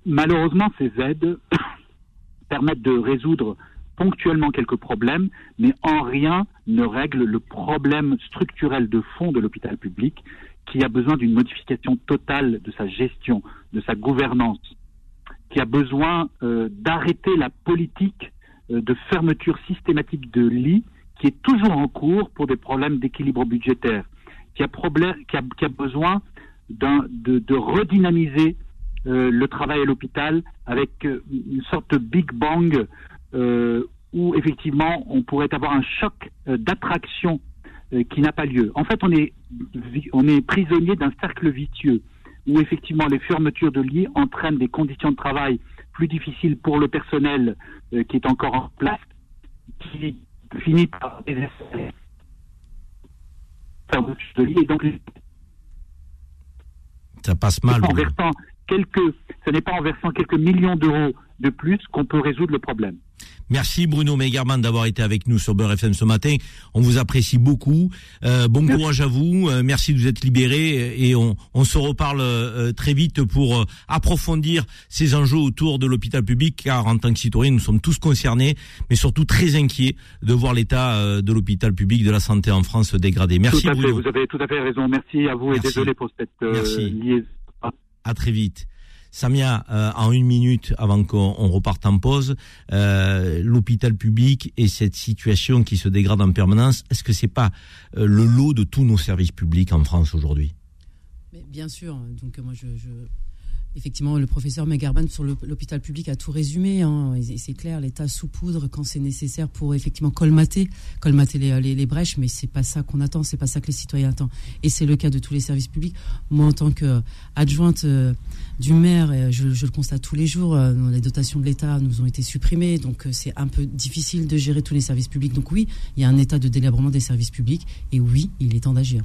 Speaker 7: Malheureusement, ces aides permettent de résoudre ponctuellement quelques problèmes, mais en rien ne règlent le problème structurel de fond de l'hôpital public qui a besoin d'une modification totale de sa gestion, de sa gouvernance, qui a besoin euh, d'arrêter la politique euh, de fermeture systématique de lits qui est toujours en cours pour des problèmes d'équilibre budgétaire qui a, besoin de, de, redynamiser euh, le travail à l'hôpital avec euh, une sorte de Big Bang euh, où effectivement on pourrait avoir un choc d'attraction qui n'a pas lieu. En fait, on est, on est prisonnier d'un cercle vicieux où effectivement les fermetures de lits entraînent des conditions de travail plus difficiles pour le personnel qui est encore en place, qui finit par
Speaker 2: ça passe mal.
Speaker 7: En versant quelques, ce n'est pas en versant quelques millions d'euros de plus qu'on peut résoudre le problème.
Speaker 2: Merci Bruno Megerman d'avoir été avec nous sur Beurre FM ce matin. On vous apprécie beaucoup. Euh, bon courage à vous. Euh, merci de vous être libéré et on, se reparle euh, très vite pour approfondir ces enjeux autour de l'hôpital public car en tant que citoyen nous sommes tous concernés mais surtout très inquiets de voir l'état de l'hôpital public de la santé en France dégradé. Merci
Speaker 7: tout à
Speaker 2: Bruno.
Speaker 7: Fait, vous avez tout à fait raison. Merci à vous et désolé pour cette liaison.
Speaker 2: À très vite. Samia, euh, en une minute avant qu'on reparte en pause, euh, l'hôpital public et cette situation qui se dégrade en permanence, est-ce que c'est pas euh, le lot de tous nos services publics en France aujourd'hui?
Speaker 5: Bien sûr. Donc moi, je, Effectivement, le professeur Megarban sur l'hôpital public a tout résumé. Hein. C'est clair, l'État sous poudre quand c'est nécessaire pour effectivement colmater, colmater les, brèches, mais c'est pas ça qu'on attend, c'est pas ça que les citoyens attendent. Et c'est le cas de tous les services publics. Moi, en tant qu'adjointe euh, du maire, je, je, le constate tous les jours, euh, les dotations de l'État nous ont été supprimées, donc euh, c'est un peu difficile de gérer tous les services publics. Donc oui, il y a un état de délabrement des services publics, et oui, il est temps d'agir.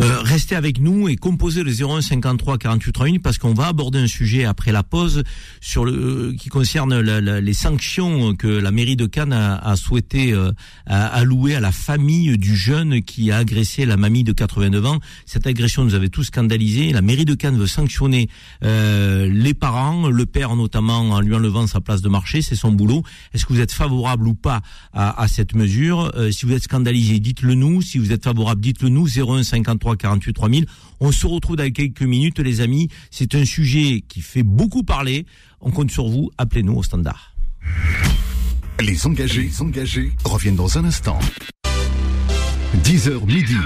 Speaker 2: Euh, restez avec nous et composez le 01 53 48 31 parce qu'on va aborder un sujet après la pause sur le euh, qui concerne les sanctions que la mairie de Cannes a, souhaité euh, allouer à la famille du jeune qui a agressé la mamie de 89 ans. Cette agression nous avait tous scandalisés. La mairie de Cannes veut sanctionner les parents, le père notamment en lui enlevant sa place de marché, c'est son boulot. Est-ce que vous êtes favorable ou pas à, à cette mesure? Si vous êtes scandalisé, dites-le nous. Si vous êtes favorable, dites-le nous. 01 53 48 3000. On se retrouve dans quelques minutes, les amis. C'est un sujet qui fait beaucoup parler. On compte sur vous. Appelez-nous au standard.
Speaker 1: Les engagés, les engagés reviennent dans un instant. 10h midi.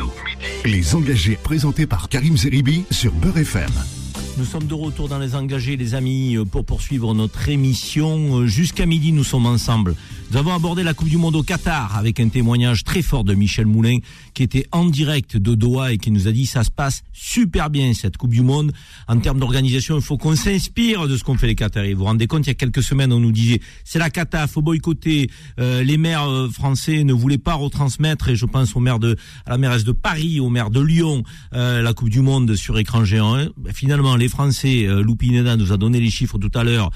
Speaker 1: Les engagés présentés par Karim Zeribi sur Beurre FM.
Speaker 2: Nous sommes de retour dans les engagés, les amis, pour poursuivre notre émission. Jusqu'à midi, nous sommes ensemble. Nous avons abordé la Coupe du Monde au Qatar avec un témoignage très fort de Michel Moulin qui était en direct de Doha et qui nous a dit ça se passe super bien cette Coupe du Monde. En termes d'organisation, il faut qu'on s'inspire de ce qu'ont fait les Qataris. Vous vous rendez compte, il y a quelques semaines, on nous disait c'est la Qatar, faut boycotter. Euh, les maires euh, français ne voulaient pas retransmettre, et je pense au maire de, à la mairesse de Paris, au maire de Lyon, euh, la Coupe du Monde sur écran géant. Ben, finalement, les Français, euh, Loupineda nous a donné les chiffres tout à l'heure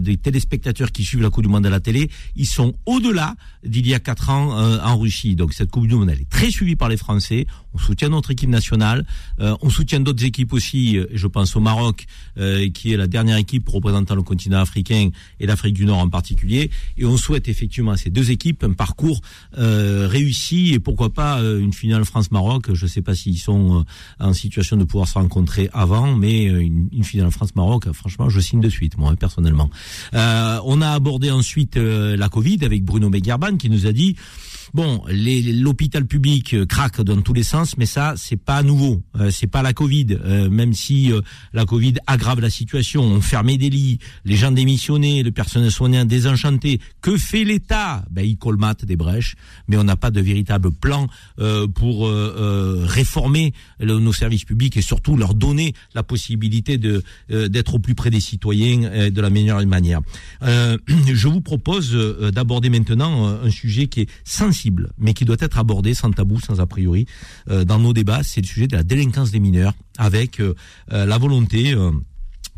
Speaker 2: des téléspectateurs qui suivent la Coupe du Monde à la télé. Ils sont au-delà d'il y a quatre ans en Russie. Donc cette Coupe du Monde, elle est très suivi par les Français. On soutient notre équipe nationale. Euh, on soutient d'autres équipes aussi. Euh, je pense au Maroc, euh, qui est la dernière équipe représentant le continent africain et l'Afrique du Nord en particulier. Et on souhaite effectivement à ces deux équipes un parcours réussi et pourquoi pas une finale France-Maroc. Je ne sais pas s'ils sont en situation de pouvoir se rencontrer avant, mais une, une finale France-Maroc, franchement, je signe de suite, moi, personnellement. on a abordé ensuite la Covid avec Bruno Megarban qui nous a dit Bon, l'hôpital public euh, craque dans tous les sens, mais ça, c'est pas nouveau. Euh, c'est pas la Covid. Euh, même si la Covid aggrave la situation, on fermait des lits, les gens démissionnés, le personnel soignant désenchanté. Que fait l'État? Ben, il colmate des brèches, mais on n'a pas de véritable plan pour réformer nos services publics et surtout leur donner la possibilité de d'être au plus près des citoyens de la meilleure manière. je vous propose d'aborder maintenant un sujet qui est sensible mais qui doit être abordé sans tabou, sans a priori, euh, dans nos débats, c'est le sujet de la délinquance des mineurs, avec euh, euh, la volonté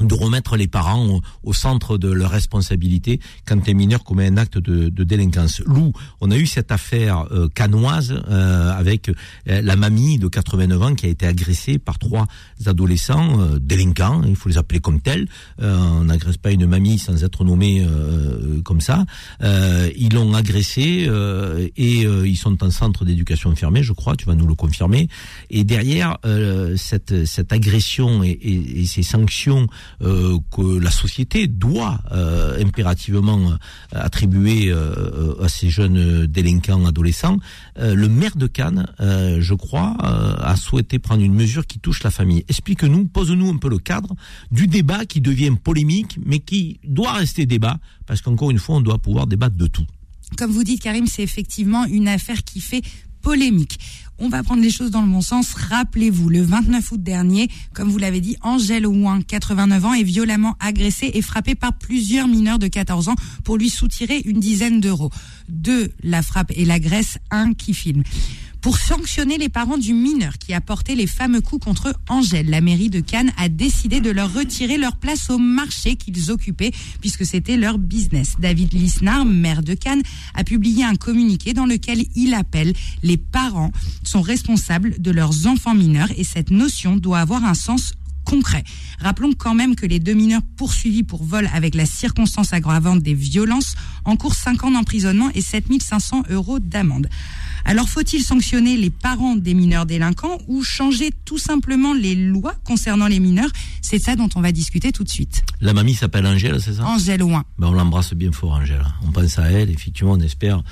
Speaker 2: de remettre les parents au, centre de leur responsabilité quand un mineur commet un acte de, délinquance. Lou, on a eu cette affaire euh, canoise euh, avec euh, la mamie de 89 ans qui a été agressée par trois adolescents euh, délinquants, il faut les appeler comme tels. on n'agresse pas une mamie sans être nommé comme ça. ils l'ont agressée et ils sont en centre d'éducation fermé, je crois, tu vas nous le confirmer. Et derrière cette, cette agression et, et, et ces sanctions euh, que la société doit euh, impérativement euh, attribuer à ces jeunes délinquants adolescents, le maire de Cannes, je crois, a souhaité prendre une mesure qui touche la famille. Explique-nous, pose-nous un peu le cadre du débat qui devient polémique, mais qui doit rester débat, parce qu'encore une fois, on doit pouvoir débattre de tout.
Speaker 3: Comme vous dites, Karim, c'est effectivement une affaire qui fait polémique. On va prendre les choses dans le bon sens. Rappelez-vous, le 29 août dernier, comme vous l'avez dit, Angèle Ouin, 89 ans, est violemment agressée et frappée par plusieurs mineurs de 14 ans pour lui soutirer une dizaine d'euros. Deux la frappe et l'agresse, un qui filme. Pour sanctionner les parents du mineur qui a porté les fameux coups contre Angèle, la mairie de Cannes a décidé de leur retirer leur place au marché qu'ils occupaient puisque c'était leur business. David Lisnard, maire de Cannes, a publié un communiqué dans lequel il appelle les parents sont responsables de leurs enfants mineurs et cette notion doit avoir un sens concret. Rappelons quand même que les deux mineurs poursuivis pour vol avec la circonstance aggravante des violences encourent 5 ans d'emprisonnement et 7500 euros d'amende. Alors faut-il sanctionner les parents des mineurs délinquants ou changer tout simplement les lois concernant les mineurs? C'est ça dont on va discuter tout de suite.
Speaker 2: La mamie s'appelle Angèle, c'est ça?
Speaker 3: Angèle Ouin.
Speaker 2: Ben, on l'embrasse bien fort, Angèle. On pense à elle, effectivement, on espère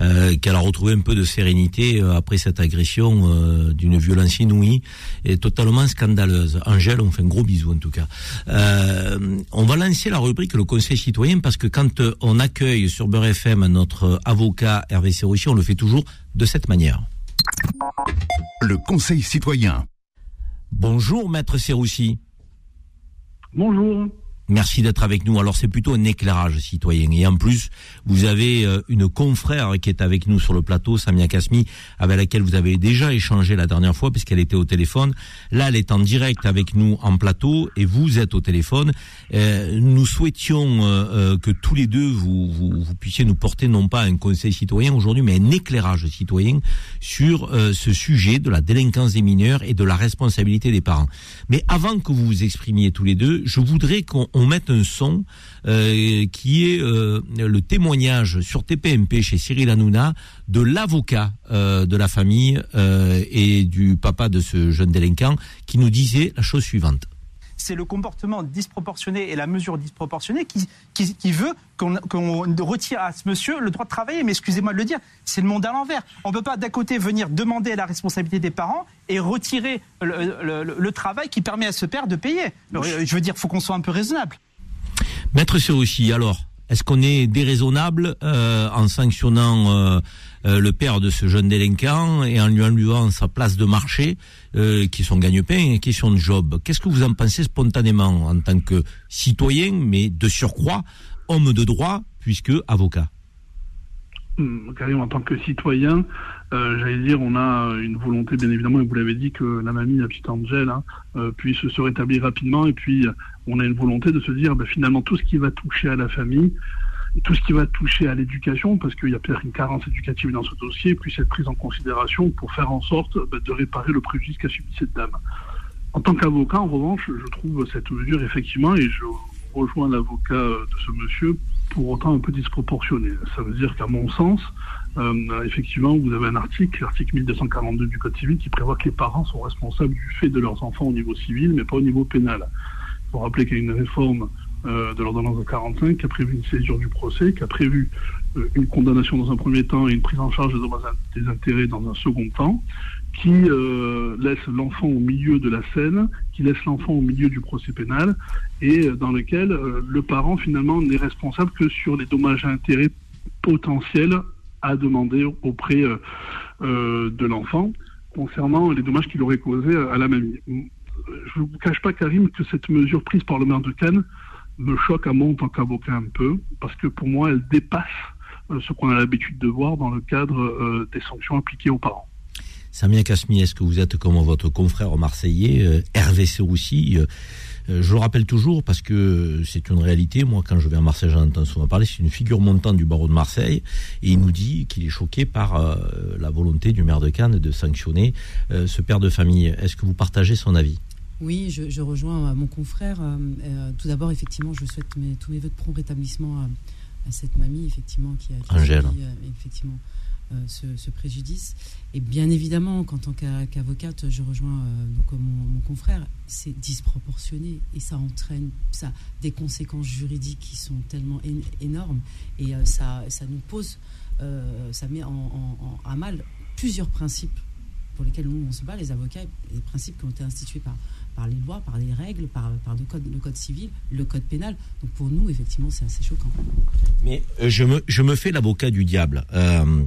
Speaker 2: euh, qu'elle a retrouvé un peu de sérénité euh, après cette agression euh, d'une violence inouïe et totalement scandaleuse. Angèle, on fait un gros bisou en tout cas. on va lancer la rubrique le Conseil citoyen parce que quand on accueille sur Beurre FM notre avocat Hervé Serrouchi, on le fait toujours de cette manière.
Speaker 1: Le Conseil citoyen.
Speaker 2: Bonjour, maître Serroussi.
Speaker 4: Bonjour.
Speaker 2: Merci d'être avec nous. Alors c'est plutôt un éclairage citoyen. Et en plus, vous avez euh, une confrère qui est avec nous sur le plateau, Samia Kasmi, avec laquelle vous avez déjà échangé la dernière fois puisqu'elle était au téléphone. Là, elle est en direct avec nous en plateau et vous êtes au téléphone. Euh, nous souhaitions euh, que tous les deux, vous, vous, vous, puissiez nous porter non pas un conseil citoyen aujourd'hui, mais un éclairage citoyen sur ce sujet de la délinquance des mineurs et de la responsabilité des parents. Mais avant que vous vous exprimiez tous les deux, je voudrais qu'on on met un son euh, qui est euh, le témoignage sur TPMP chez Cyril Hanouna de l'avocat euh, de la famille et du papa de ce jeune délinquant qui nous disait la chose suivante
Speaker 8: c'est le comportement disproportionné et la mesure disproportionnée qui, qui, veut qu'on retire à ce monsieur le droit de travailler. Mais excusez-moi de le dire, c'est le monde à l'envers. On ne peut pas d'un côté venir demander la responsabilité des parents et retirer le, travail qui permet à ce père de payer. Je veux dire, il faut qu'on soit un peu raisonnable.
Speaker 2: Maître Serroussi, alors, est-ce qu'on est déraisonnable euh, en sanctionnant euh, le père de ce jeune délinquant et en lui enlevant sa place de marché, qui est son gagne-pain, question de job Qu'est-ce que vous en pensez spontanément en tant que citoyen, mais de surcroît, homme de droit, puisque avocat?
Speaker 9: Hum, Karim, en tant que citoyen, j'allais dire, on a une volonté, bien évidemment, et vous l'avez dit, que la mamie, la petite Angèle, hein, puisse se rétablir rapidement. Et puis, on a une volonté de se dire ben, finalement tout ce qui va toucher à la famille, tout ce qui va toucher à l'éducation, parce qu'il y a peut-être une carence éducative dans ce dossier, puisse être prise en considération pour faire en sorte ben, de réparer le préjudice qu'a subi cette dame. En tant qu'avocat, en revanche, je trouve cette mesure effectivement, et je rejoins l'avocat de ce monsieur, pour autant un peu disproportionnée. Ça veut dire qu'à mon sens, euh, effectivement, vous avez un article, l'article 1242 du Code civil, qui prévoit que les parents sont responsables du fait de leurs enfants au niveau civil, mais pas au niveau pénal. Il faut rappeler qu'il y a une réforme euh, de l'ordonnance de 45 qui a prévu une césure du procès, qui a prévu euh, une condamnation dans un premier temps et une prise en charge des dommages des intérêts dans un second temps, qui euh, laisse l'enfant au milieu de la scène, qui laisse l'enfant au milieu du procès pénal, et dans lequel le parent finalement n'est responsable que sur les dommages à intérêts potentiels à demander auprès de l'enfant concernant les dommages qu'il aurait causés à la mamie. Je ne vous cache pas, Karim, que cette mesure prise par le maire de Cannes me choque à moi en tant qu'avocat un peu, parce que pour moi, elle dépasse euh, ce qu'on a l'habitude de voir dans le cadre euh, des sanctions appliquées aux parents.
Speaker 2: Samia Kasmi, est-ce que vous êtes comme votre confrère marseillais, euh, Hervé Serroussi je le rappelle toujours parce que c'est une réalité. Moi, quand je vais à Marseille, j'en entends souvent parler. C'est une figure montante du barreau de Marseille. Et il nous dit qu'il est choqué par la volonté du maire de Cannes de sanctionner ce père de famille. Est-ce que vous partagez son avis?
Speaker 5: Oui, je, rejoins euh, mon confrère. Euh, euh, tout d'abord, effectivement, je souhaite tous mes voeux de prompt rétablissement à, cette mamie, effectivement, qui a,
Speaker 2: subi,
Speaker 5: effectivement ce, préjudice. Et bien évidemment, qu'en tant qu'avocate, je rejoins donc, mon, confrère, c'est disproportionné et ça entraîne ça, des conséquences juridiques qui sont tellement énormes et ça, ça nous pose, ça met à mal plusieurs principes pour lesquels nous on se bat, les avocats, les principes qui ont été institués par, par les lois, par les règles, par, le, code, civil, le code pénal. Donc pour nous, effectivement, c'est assez choquant.
Speaker 2: Mais euh, je, me, je me fais l'avocat du diable. Euh,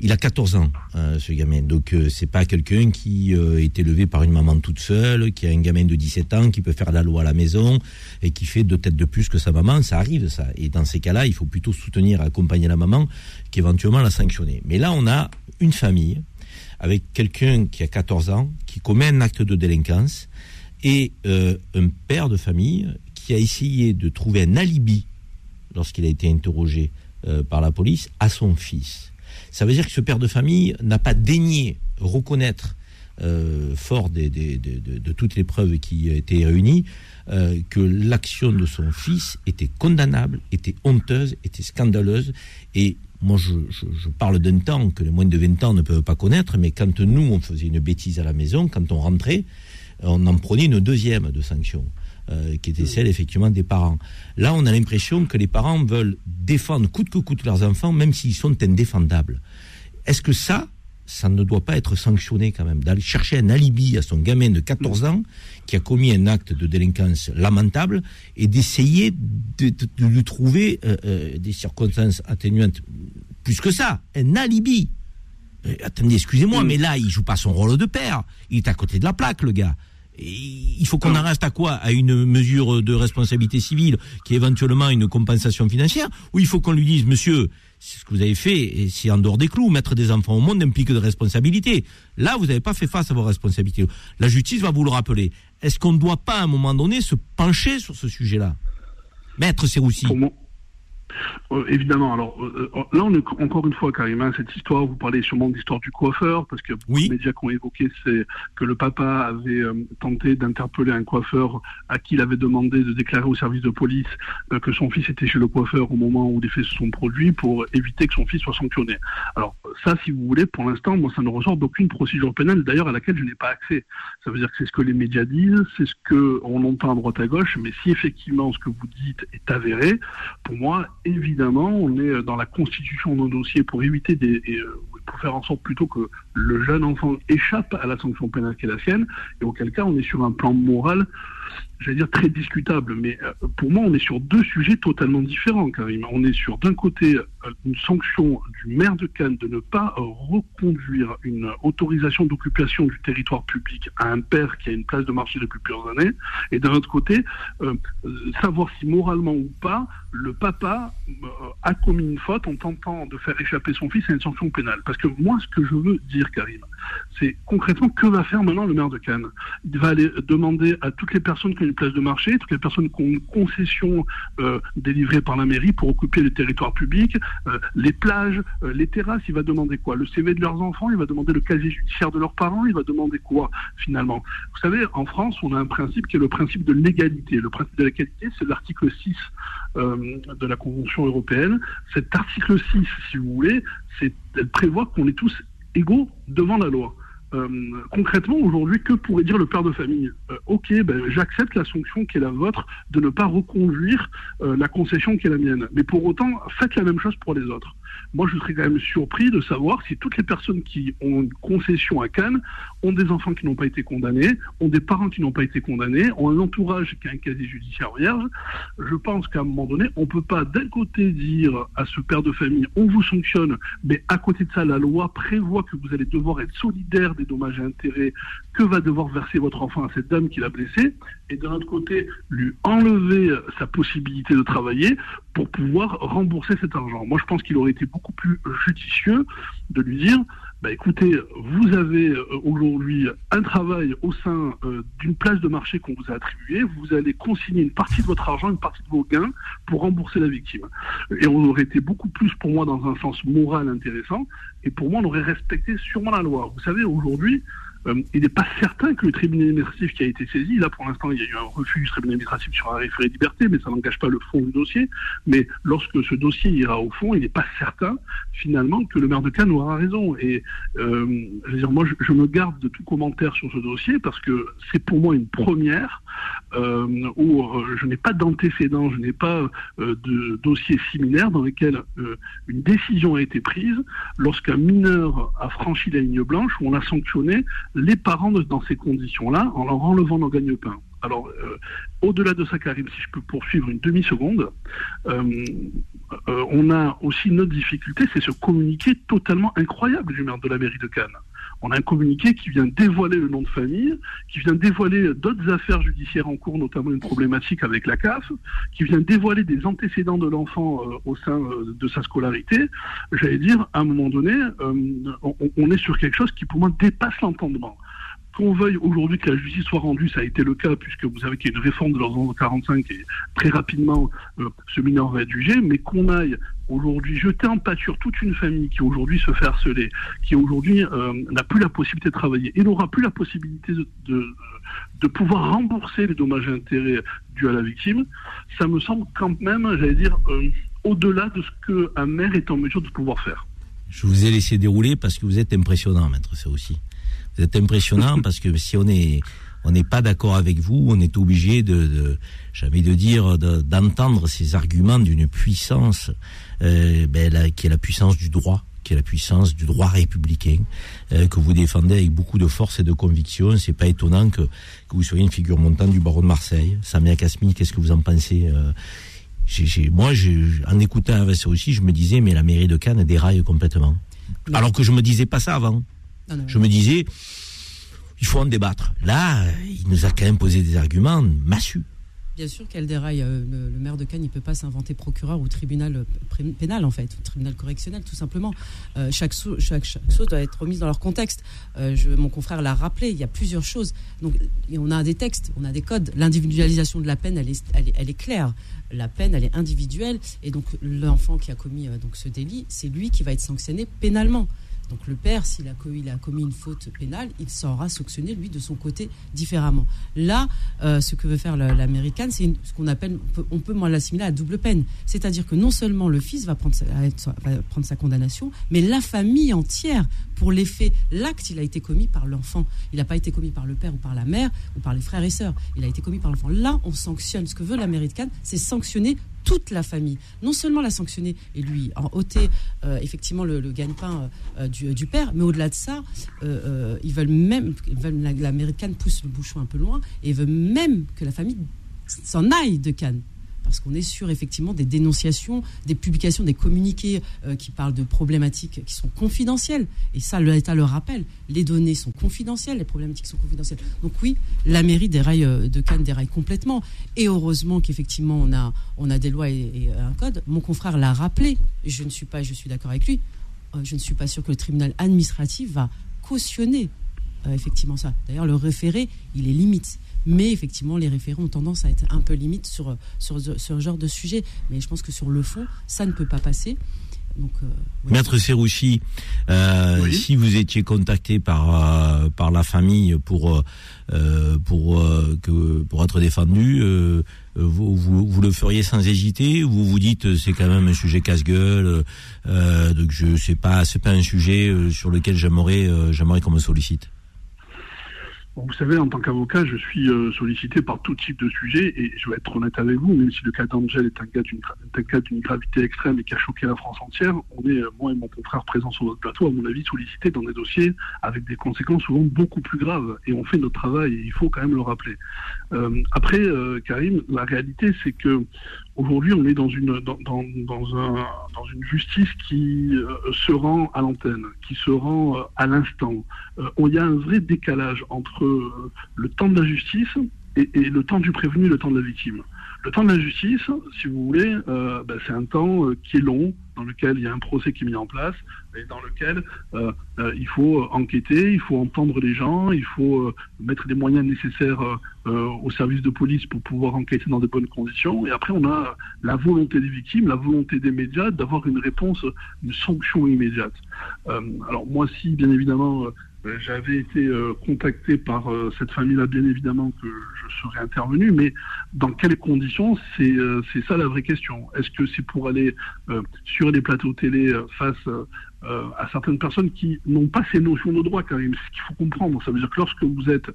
Speaker 2: il a 14 ans, euh, ce gamin. Donc c'est pas quelqu'un qui est élevé par une maman toute seule, qui a un gamin de 17 ans, qui peut faire la loi à la maison et qui fait deux têtes de plus que sa maman. Ça arrive, ça. Et dans ces cas-là, il faut plutôt soutenir, accompagner la maman qu'éventuellement la sanctionner. Mais là, on a une famille avec quelqu'un qui a 14 ans, qui commet un acte de délinquance, et euh, un père de famille qui a essayé de trouver un alibi lorsqu'il a été interrogé euh, par la police à son fils. Ça veut dire que ce père de famille n'a pas daigné reconnaître, euh, fort de, toutes les preuves qui étaient réunies, euh, que l'action de son fils était condamnable, était honteuse, était scandaleuse. Et moi, je, je- je parle d'un temps que les moins de 20 ans ne peuvent pas connaître, mais quand nous, on faisait une bêtise à la maison, quand on rentrait, on en prenait une deuxième de sanction, euh, qui était celle effectivement des parents. Là, on a l'impression que les parents veulent défendre coûte que coûte leurs enfants, même s'ils sont indéfendables. Est-ce que ça, ça ne doit pas être sanctionné quand même D'aller chercher un alibi à son gamin de 14 ans qui a commis un acte de délinquance lamentable et d'essayer de, de- de lui trouver euh, euh, des circonstances atténuantes. Plus que ça, un alibi? Attendez, excusez-moi, mais là, il joue pas son rôle de père. Il est à côté de la plaque, le gars. Il faut qu'on en reste à quoi? À une mesure de responsabilité civile qui est éventuellement une compensation financière Ou il faut qu'on lui dise, monsieur, c'est ce que vous avez fait, et c'est en dehors des clous. Mettre des enfants au monde implique de responsabilités. Là, vous n'avez pas fait face à vos responsabilités. La justice va vous le rappeler. Est-ce qu'on ne doit pas, à un moment donné, se pencher sur ce sujet-là? Maître Serroussi.
Speaker 9: Pour euh, évidemment. Alors euh, euh, là, on est encore une fois, Karim, hein, cette histoire. Vous parlez sûrement de l'histoire du coiffeur, parce que
Speaker 2: Oui.
Speaker 9: les médias qui ont évoqué, c'est que le papa avait euh, tenté d'interpeller un coiffeur à qui il avait demandé de déclarer au service de police que son fils était chez le coiffeur au moment où les faits se sont produits pour éviter que son fils soit sanctionné. Alors ça, si vous voulez, pour l'instant, moi, ça ne ressort d'aucune procédure pénale, d'ailleurs à laquelle je n'ai pas accès. Ça veut dire que c'est ce que les médias disent, c'est ce que on entend à droite à gauche, mais si effectivement ce que vous dites est avéré, pour moi, évidemment, on est dans la constitution d'un dossier pour éviter des, et, euh, pour faire en sorte plutôt que le jeune enfant échappe à la sanction pénale qui est la sienne, et auquel cas on est sur un plan moral, j'allais dire très discutable, mais euh, pour moi on est sur deux sujets totalement différents, Karim. On est sur d'un côté euh, une sanction du maire de Cannes de ne pas reconduire une autorisation d'occupation du territoire public à un père qui a une place de marché depuis plusieurs années, et d'un autre côté euh, savoir si moralement ou pas le papa a commis une faute en tentant de faire échapper son fils à une sanction pénale. Parce que moi, ce que je veux dire, Karim, c'est concrètement que va faire maintenant le maire de Cannes? Il va aller demander à toutes les personnes qui ont une place de marché, toutes les personnes qui ont une concession euh, délivrée par la mairie pour occuper le territoire public, euh, les plages, euh, les terrasses, il va demander quoi? Le CV de leurs enfants, il va demander le casier judiciaire de leurs parents, il va demander quoi finalement? Vous savez, en France, on a un principe qui est le principe de l'égalité. Le principe de l'égalité, c'est l'article 6 euh, de la Convention européenne. Cet article 6, si vous voulez, elle prévoit qu'on est tous égaux devant la loi. Euh, concrètement, aujourd'hui, que pourrait dire le père de famille Euh, Ok, ben, j'accepte la sanction qui est la vôtre de ne pas reconduire euh, la concession qui est la mienne. Mais pour autant, faites la même chose pour les autres. Moi, je serais quand même surpris de savoir si toutes les personnes qui ont une concession à Cannes ont des enfants qui n'ont pas été condamnés, ont des parents qui n'ont pas été condamnés, ont un entourage qui a un casier judiciaire vierge. Je pense qu'à un moment donné, on ne peut pas d'un côté dire à ce père de famille, on vous sanctionne, mais à côté de ça, la loi prévoit que vous allez devoir être solidaire des dommages et intérêts que va devoir verser votre enfant à cette dame qui l'a blessé, et d'un autre côté, lui enlever sa possibilité de travailler pour pouvoir rembourser cet argent. Moi, je pense qu'il aurait été beaucoup plus judicieux de lui dire, bah, écoutez, vous avez euh, aujourd'hui un travail au sein euh, d'une place de marché qu'on vous a attribuée, vous allez consigner une partie de votre argent, une partie de vos gains pour rembourser la victime. Et on aurait été beaucoup plus pour moi dans un sens moral intéressant, et pour moi on aurait respecté sûrement la loi. Vous savez, aujourd'hui, euh, il n'est pas certain que le tribunal administratif qui a été saisi, là pour l'instant il y a eu un refus du tribunal administratif sur un référé liberté, mais ça n'engage pas le fond du dossier. Mais lorsque ce dossier ira au fond, il n'est pas certain finalement que le maire de Cannes aura raison. Et euh, je veux dire, moi je, me garde de tout commentaire sur ce dossier parce que c'est pour moi une première où euh, je n'ai pas d'antécédent, je n'ai pas euh, de dossier similaire dans lequel euh, une décision a été prise lorsqu'un mineur a franchi la ligne blanche où on a sanctionné les parents dans ces conditions-là en leur enlevant leur gagne-pain. Alors, euh, au-delà de ça, Karim, si je peux poursuivre une demi-seconde, euh, euh, on a aussi une autre difficulté, c'est ce communiqué totalement incroyable du maire de la mairie de Cannes. On a un communiqué qui vient dévoiler le nom de famille, qui vient dévoiler d'autres affaires judiciaires en cours, notamment une problématique avec la CAF, qui vient dévoiler des antécédents de l'enfant euh, au sein euh, de sa scolarité. J'allais dire, à un moment donné, euh, on, est sur quelque chose qui pour moi dépasse l'entendement qu'on veuille aujourd'hui que la justice soit rendue, ça a été le cas, puisque vous savez qu'il y a une réforme de l'ordonnance 45 et très rapidement ce mineur va être jugé, mais qu'on aille aujourd'hui jeter en pâture toute une famille qui aujourd'hui se fait harceler, qui aujourd'hui euh, n'a plus la possibilité de travailler et n'aura plus la possibilité de, de, de, pouvoir rembourser les dommages et intérêts dus à la victime, ça me semble quand même, j'allais dire, euh, au-delà de ce qu'un maire est en mesure de pouvoir faire.
Speaker 2: Je vous ai laissé dérouler parce que vous êtes impressionnant, maître, ça aussi. Vous êtes impressionnant parce que si on est on n'est pas d'accord avec vous, on est obligé de, de jamais de dire d'entendre ces arguments d'une puissance euh, ben, qui est la puissance du droit, qui est la puissance du droit républicain euh, que vous défendez avec beaucoup de force et de conviction. C'est pas étonnant que, que vous soyez une figure montante du barreau de Marseille. Samia Kasmi, qu'est-ce que vous en pensez euh, moi, en écoutant avec ça aussi, je me disais, mais la mairie de Cannes déraille complètement. Alors que je me disais pas ça avant. Je me disais, il faut en débattre. Là, il nous a quand même posé des arguments massus.
Speaker 5: Bien sûr qu'elle déraille. Euh, le, maire de Cannes, il ne peut pas s'inventer procureur ou tribunal euh, pénal, en fait, ou tribunal correctionnel, tout simplement. Euh, chaque, chose doit être remise dans leur contexte. mon confrère l'a rappelé, il y a plusieurs choses. Donc, on a des textes, on a des codes. L'individualisation de la peine, elle est, elle est, claire. La peine, elle est individuelle. Et donc, l'enfant qui a commis donc, ce délit, c'est lui qui va être sanctionné pénalement. Donc le père, s'il a, commis, a commis une faute pénale, il saura sanctionner lui de son côté différemment. Là, euh, ce que veut faire l'américaine, c'est ce qu'on appelle, on peut, l'assimiler à double peine. C'est-à-dire que non seulement le fils va prendre, sa, va prendre sa condamnation, mais la famille entière pour les faits. L'acte, il a été commis par l'enfant. Il n'a pas été commis par le père ou par la mère ou par les frères et sœurs. Il a été commis par l'enfant. Là, on sanctionne. Ce que veut l'américaine, c'est sanctionner toute la famille. Non seulement la sanctionner et lui en ôter euh, effectivement le, gagne-pain euh, du, père, mais au-delà de ça, euh, ils veulent même, l'américaine pousse le bouchon un peu loin et veut même que la famille s'en aille de Cannes parce qu'on est sur effectivement des dénonciations, des publications, des communiqués euh, qui parlent de problématiques qui sont confidentielles. Et ça, l'État le rappelle. Les données sont confidentielles, les problématiques sont confidentielles. Donc oui, la mairie des rails euh, de Cannes déraille complètement. Et heureusement qu'effectivement on a, des lois et, un code. Mon confrère l'a rappelé. Je ne suis pas, je suis d'accord avec lui. Euh, je ne suis pas sûr que le tribunal administratif va cautionner effectivement ça. D'ailleurs, le référé, il est limite. Mais effectivement, les référents ont tendance à être un peu limite sur, sur, ce genre de sujet. Mais je pense que sur le fond, ça ne peut pas passer. Donc,
Speaker 2: euh, Maître Serrouchi, euh, si vous étiez contacté par euh, par la famille pour pour que pour être défendu, vous, vous, le feriez sans hésiter Vous vous dites c'est quand même un sujet casse-gueule, donc je sais pas, c'est pas un sujet sur lequel j'aimerais j'aimerais qu'on me sollicite?
Speaker 9: Vous savez, en tant qu'avocat, je suis euh, sollicité par tout type de sujet et je vais être honnête avec vous, même si le cas d'Angèle est un cas d'une gravité extrême et qui a choqué la France entière, on est, euh, moi et mon confrère présents sur notre plateau, à mon avis, sollicités dans des dossiers avec des conséquences souvent beaucoup plus graves et on fait notre travail et il faut quand même le rappeler. Euh, après, euh, Karim, la réalité, c'est que aujourd'hui, on est dans une dans, dans, un, dans une justice qui euh, se rend à l'antenne, qui se rend euh, à l'instant. il y a un vrai décalage entre le temps de la justice et, et, le temps du prévenu, le temps de la victime. Le temps de la justice, si vous voulez, euh, ben, c'est un temps euh, qui est long, dans lequel il y a un procès qui est mis en place, et dans lequel euh, il faut enquêter, il faut entendre les gens, il faut mettre des moyens nécessaires au service de police pour pouvoir enquêter dans de bonnes conditions. Et après, on a la volonté des victimes, la volonté des médias d'avoir une réponse, une sanction immédiate. alors moi, si bien évidemment j'avais été euh, contacté par euh, cette famille-là, bien évidemment que je serais intervenu, mais dans quelles conditions C'est c'est ça la vraie question. Est-ce que c'est pour aller sur les plateaux télé face à certaines personnes qui n'ont pas ces notions de droit quand même Ce qu'il faut comprendre, ça veut dire que lorsque vous êtes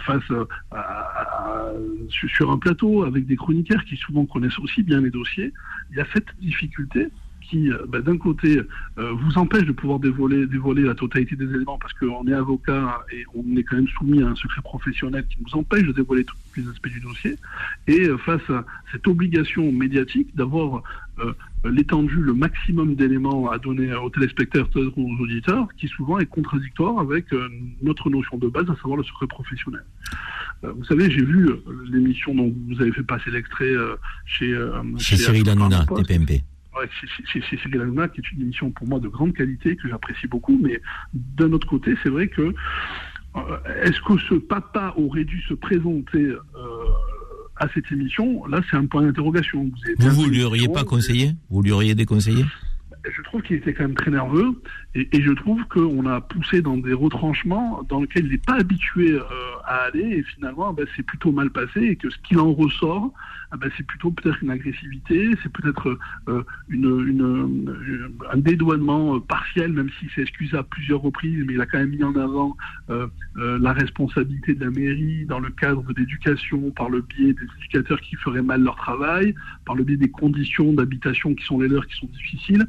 Speaker 9: face à, sur un plateau avec des chroniqueurs qui souvent connaissent aussi bien les dossiers, il y a cette difficulté qui, euh, bah, d'un côté, euh, vous empêche de pouvoir dévoiler, dévoiler la totalité des éléments parce qu'on est avocat et on est quand même soumis à un secret professionnel qui nous empêche de dévoiler tous les aspects du dossier. Et euh, face à cette obligation médiatique d'avoir l'étendue, le maximum d'éléments à donner aux téléspectateurs ou aux auditeurs, qui souvent est contradictoire avec notre notion de base, à savoir le secret professionnel. vous savez, j'ai vu l'émission dont vous avez fait passer l'extrait chez,
Speaker 2: chez, Cyril Hanouna, TPMP
Speaker 9: c'est Hanouna qui est une émission pour moi de grande qualité, que j'apprécie beaucoup, mais d'un autre côté, c'est vrai que euh, est-ce que ce papa aurait dû se présenter euh, à cette émission? Là, c'est un point d'interrogation.
Speaker 2: Vous, vous, lui auriez pas conseillé? Vous lui auriez déconseillé?
Speaker 9: Je trouve qu'il était quand même très nerveux et, et je trouve qu'on a poussé dans des retranchements dans lesquels il n'est pas habitué euh, à aller et finalement ben, c'est plutôt mal passé et que ce qu'il en ressort, ah ben, c'est plutôt peut-être une agressivité, c'est peut-être euh, une, une, un dédouanement euh, partiel, même s'il s'est excusé à plusieurs reprises, mais il a quand même mis en avant euh, euh, la responsabilité de la mairie dans le cadre d'éducation par le biais des éducateurs qui feraient mal leur travail, par le biais des conditions d'habitation qui sont les leurs qui sont difficiles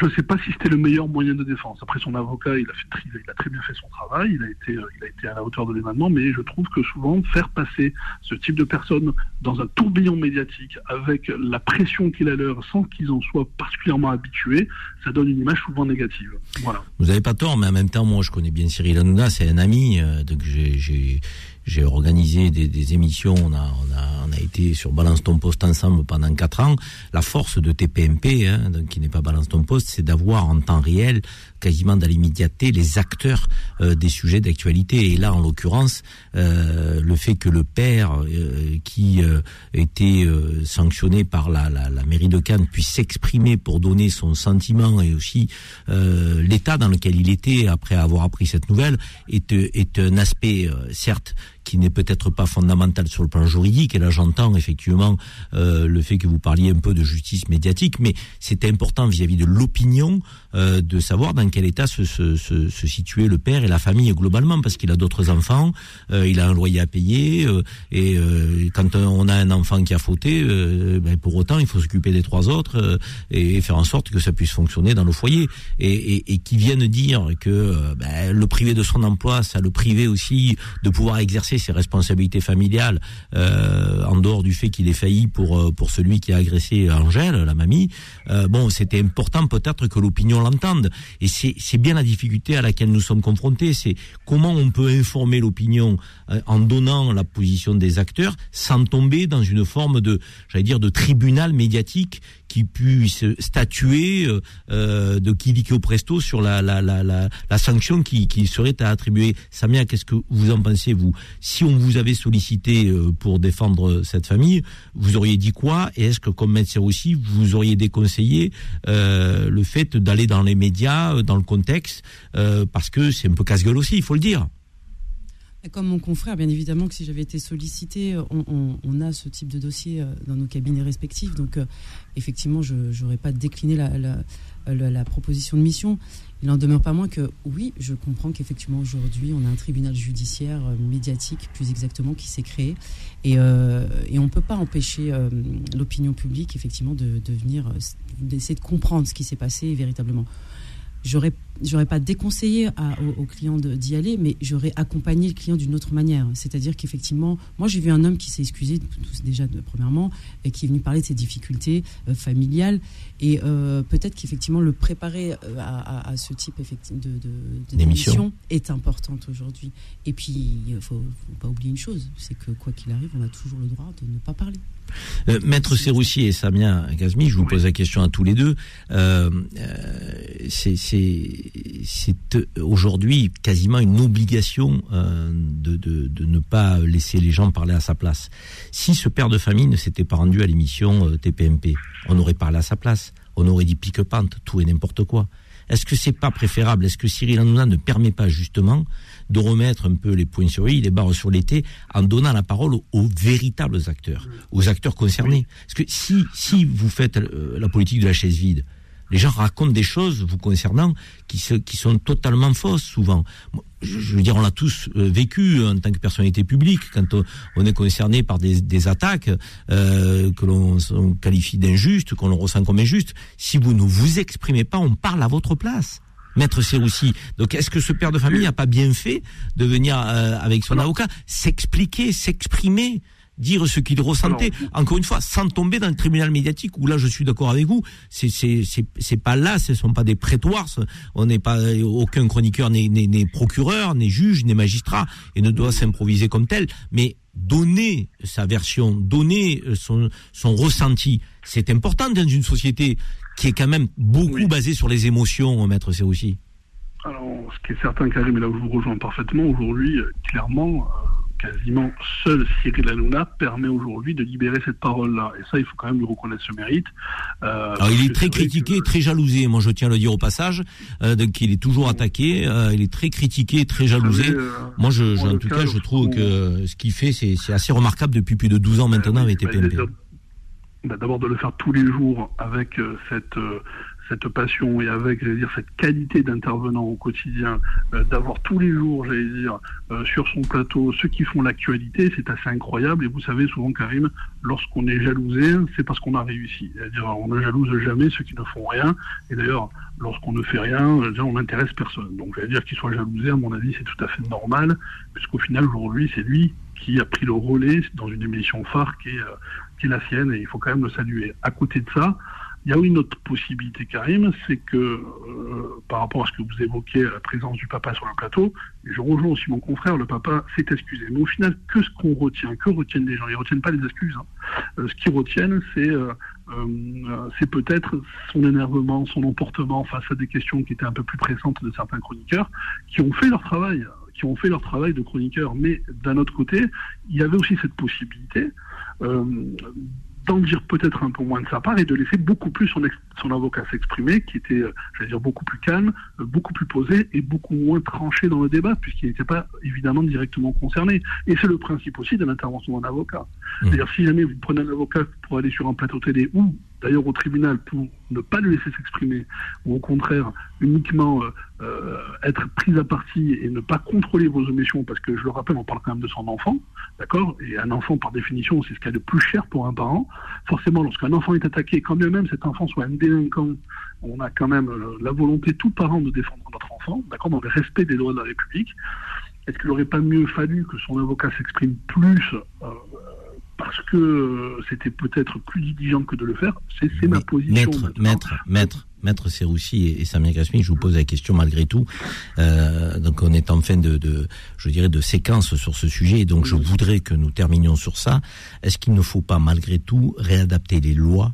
Speaker 9: je ne sais pas si c'était le meilleur moyen de défense. Après, son avocat, il a, très bien fait son travail, il a, été, euh, il a été à la hauteur de l'événement, mais je trouve que souvent, faire passer ce type de personnes dans un tourbillon médiatique avec la pression qu'il a leur sans qu'ils en soient particulièrement habitués, ça donne une image souvent négative. Voilà.
Speaker 2: Vous n'avez pas tort, mais en même temps, moi, je connais bien Cyril Hanouna, c'est un ami, euh, donc j'ai j'ai organisé des, des, émissions, on a, on, a, on a été sur Balance ton poste ensemble pendant quatre ans. La force de TPMP, hein, donc, qui n'est pas Balance ton poste, c'est d'avoir en temps réel, quasiment dans l'immédiateté, les acteurs euh, des sujets d'actualité. Et là, en l'occurrence, euh, le fait que le père, euh, qui euh, était sanctionné par la, la, la, mairie de Cannes, puisse s'exprimer pour donner son sentiment et aussi l'état dans lequel il était après avoir appris cette nouvelle, est, est un aspect, certes, qui n'est peut-être pas fondamental sur le plan juridique. Et là, j'entends effectivement euh, le fait que vous parliez un peu de justice médiatique, mais c'est important vis-à-vis de l'opinion euh, de savoir dans quel état se, se, se, se, situait le père et la famille globalement, parce qu'il a d'autres enfants, euh, il a un loyer à payer, euh, et euh, quand on a un enfant qui a fauté, euh, ben pour autant, il faut s'occuper des trois autres et, faire en sorte que ça puisse fonctionner dans le foyer. Et, et, et qui viennent dire que ben, le privé de son emploi, ça le privé aussi de pouvoir exercer ses responsabilités familiales euh, en dehors du fait qu'il ait failli pour euh, pour celui qui a agressé Angèle, la mamie. Euh, bon, c'était important peut-être que l'opinion l'entende. Et c'est bien la difficulté à laquelle nous sommes confrontés. C'est comment on peut informer l'opinion en donnant la position des acteurs sans tomber dans une forme de, j'allais dire, de tribunal médiatique qui puisse statuer euh, euh de au presto sur la, la, la, la, la sanction qui, qui serait à attribuer. Samia, qu'est-ce que vous en pensez, vous? Si on vous avait sollicité euh, pour défendre cette famille, vous auriez dit quoi? Et est-ce que, comme médecin aussi, vous auriez déconseillé euh, le fait d'aller dans les médias, dans le contexte, euh, parce que c'est un peu casse-gueule aussi, il faut le dire
Speaker 5: comme mon confrère, bien évidemment que si j'avais été sollicité, on, a ce type de dossier euh, dans nos cabinets respectifs. Donc, euh, effectivement, je n'aurais pas décliné la, proposition de mission. Il n'en demeure pas moins que, oui, je comprends qu'effectivement, aujourd'hui, on a un tribunal judiciaire euh, médiatique, plus exactement, qui s'est créé. Et, on ne peut pas empêcher l'opinion publique, effectivement, de, de venir, d'essayer de comprendre ce qui s'est passé véritablement j'aurais j'aurais pas déconseillé à, aux, clients d'y aller, mais j'aurais accompagné le client d'une autre manière. C'est-à-dire qu'effectivement, moi j'ai vu un homme qui s'est excusé déjà de, premièrement et qui est venu parler de ses difficultés euh, familiales et euh, peut-être qu'effectivement le préparer euh, à, à, à, ce type de, de, de d'émission est importante aujourd'hui. Et puis il faut, faut pas oublier une chose, c'est que quoi qu'il arrive, on a toujours le droit de ne pas parler.
Speaker 2: Euh, Maître Serroussi et Samia Gazmi, je vous pose la question à tous les deux. Euh, euh c'est aujourd'hui quasiment une obligation euh, de, de, de, ne pas laisser les gens parler à sa place. Si ce père de famille ne s'était pas rendu à l'émission euh, TPMP, on aurait parlé à sa place. On aurait dit pique-pente, tout et n'importe quoi. Est-ce que c'est pas préférable? Est-ce que Cyril Hanouna ne permet pas justement de remettre un peu les points sur i, les barres sur l'été, en donnant la parole aux, aux, véritables acteurs, aux acteurs concernés Parce que si si vous faites euh, la politique de la chaise vide, Les gens racontent des choses vous concernant qui, qui sont totalement fausses souvent. Je, veux dire, on l'a tous euh, vécu en tant que personnalité publique quand on, est concerné par des, attaques euh, que l'on qualifie d'injustes, qu'on ressent comme injustes. Si vous ne vous exprimez pas, on parle à votre place. Maître Serroussi. Donc, est-ce que ce père de famille n'a pas bien fait de venir euh, avec son avocat s'expliquer, s'exprimer dire ce qu'il ressentait? Encore une fois, sans tomber dans le tribunal médiatique où là, je suis d'accord avec vous. C'est c'est c'est pas là, ce sont pas des prétoires. On n'est pas aucun chroniqueur n'est procureur, n'est juge, n'est magistrat et ne doit s'improviser comme tel. Mais donner sa version, donner son son ressenti, c'est important dans une société qui est quand même beaucoup basée sur les émotions, maître, c'est aussi.
Speaker 9: Alors, ce qui est certain, Karim, et là où je vous rejoins parfaitement, aujourd'hui, clairement, euh, quasiment seul Cyril Hanouna permet aujourd'hui de libérer cette parole-là. Et ça, il faut quand même lui reconnaître ce mérite.
Speaker 2: Euh, Alors, il est très critiqué, très jalousé. Moi, je tiens à le dire au passage. Euh, donc, il est toujours attaqué. Euh, il est très critiqué, très jalousé. Euh, Moi, je, en, tout cas, je trouve que ce qu'il fait, c'est assez remarquable depuis plus de 12 ans maintenant avec TPMP.
Speaker 9: Bah, d'abord de le faire tous les jours avec cette cette passion et avec, j'allais dire, cette qualité d'intervenant au quotidien, euh, d'avoir tous les jours, j'allais dire, euh, sur son plateau ceux qui font l'actualité, c'est assez incroyable. Et vous savez, souvent, Karim, lorsqu'on est jalousé, c'est parce qu'on a réussi. C'est-à-dire, on ne jalouse jamais ceux qui ne font rien. Et d'ailleurs, lorsqu'on ne fait rien, on n'intéresse personne. Donc, j'allais dire qu'il soit jalousé, à mon avis, c'est tout à fait normal, puisqu'au final, aujourd'hui, c'est lui qui a pris le relais dans une émission phare qui est, euh, la sienne, et il faut quand même le saluer. À côté de ça, il y a une autre possibilité, Karim, c'est que euh, par rapport à ce que vous évoquez, la présence du papa sur le plateau, et je rejoins aussi mon confrère, le papa s'est excusé. Mais au final, que ce qu'on retient Que retiennent les gens? Ils ne retiennent pas les excuses. Hein. Euh, ce qu'ils retiennent, c'est euh, c'est peut-être son énervement, son emportement face à des questions qui étaient un peu plus pressantes de certains chroniqueurs, qui ont fait leur travail, qui ont fait leur travail de chroniqueur. Mais d'un autre côté, il y avait aussi cette possibilité d'en dire peut-être un peu moins de sa part et de laisser beaucoup plus son, son avocat s'exprimer, qui était, euh, je dire, beaucoup plus calme, euh, beaucoup plus posé et beaucoup moins tranché dans le débat, puisqu'il n'était pas évidemment directement concerné. Et c'est le principe aussi de l'intervention d'un avocat. Mmh. C'est-à-dire, si jamais vous prenez un avocat pour aller sur un plateau télé ou d'ailleurs au tribunal pour ne pas le laisser s'exprimer, ou au contraire uniquement euh, euh, être pris à partie et ne pas contrôler vos émotions, parce que je le rappelle, on parle quand même de son enfant, d'accord? Et un enfant, par définition, c'est ce qu'il y a de plus cher pour un parent. Forcément, lorsqu'un enfant est attaqué, quand bien même cet enfant soit un délinquant, on a quand même euh, la volonté, tout parent, de défendre notre enfant, d'accord? Dans le respect des droits de la République. Est-ce qu'il n'aurait pas mieux fallu que son avocat s'exprime plus parce que euh, c'était peut-être plus diligent que de le faire. C'est ma position.
Speaker 2: Maître, maître, maître, maître Serroussi et, Samir Gasmi, je vous pose la question malgré tout. Euh, donc on est en fin de, de, je dirais, de séquence sur ce sujet, et donc je voudrais que nous terminions sur ça. Est-ce qu'il ne faut pas malgré tout réadapter les lois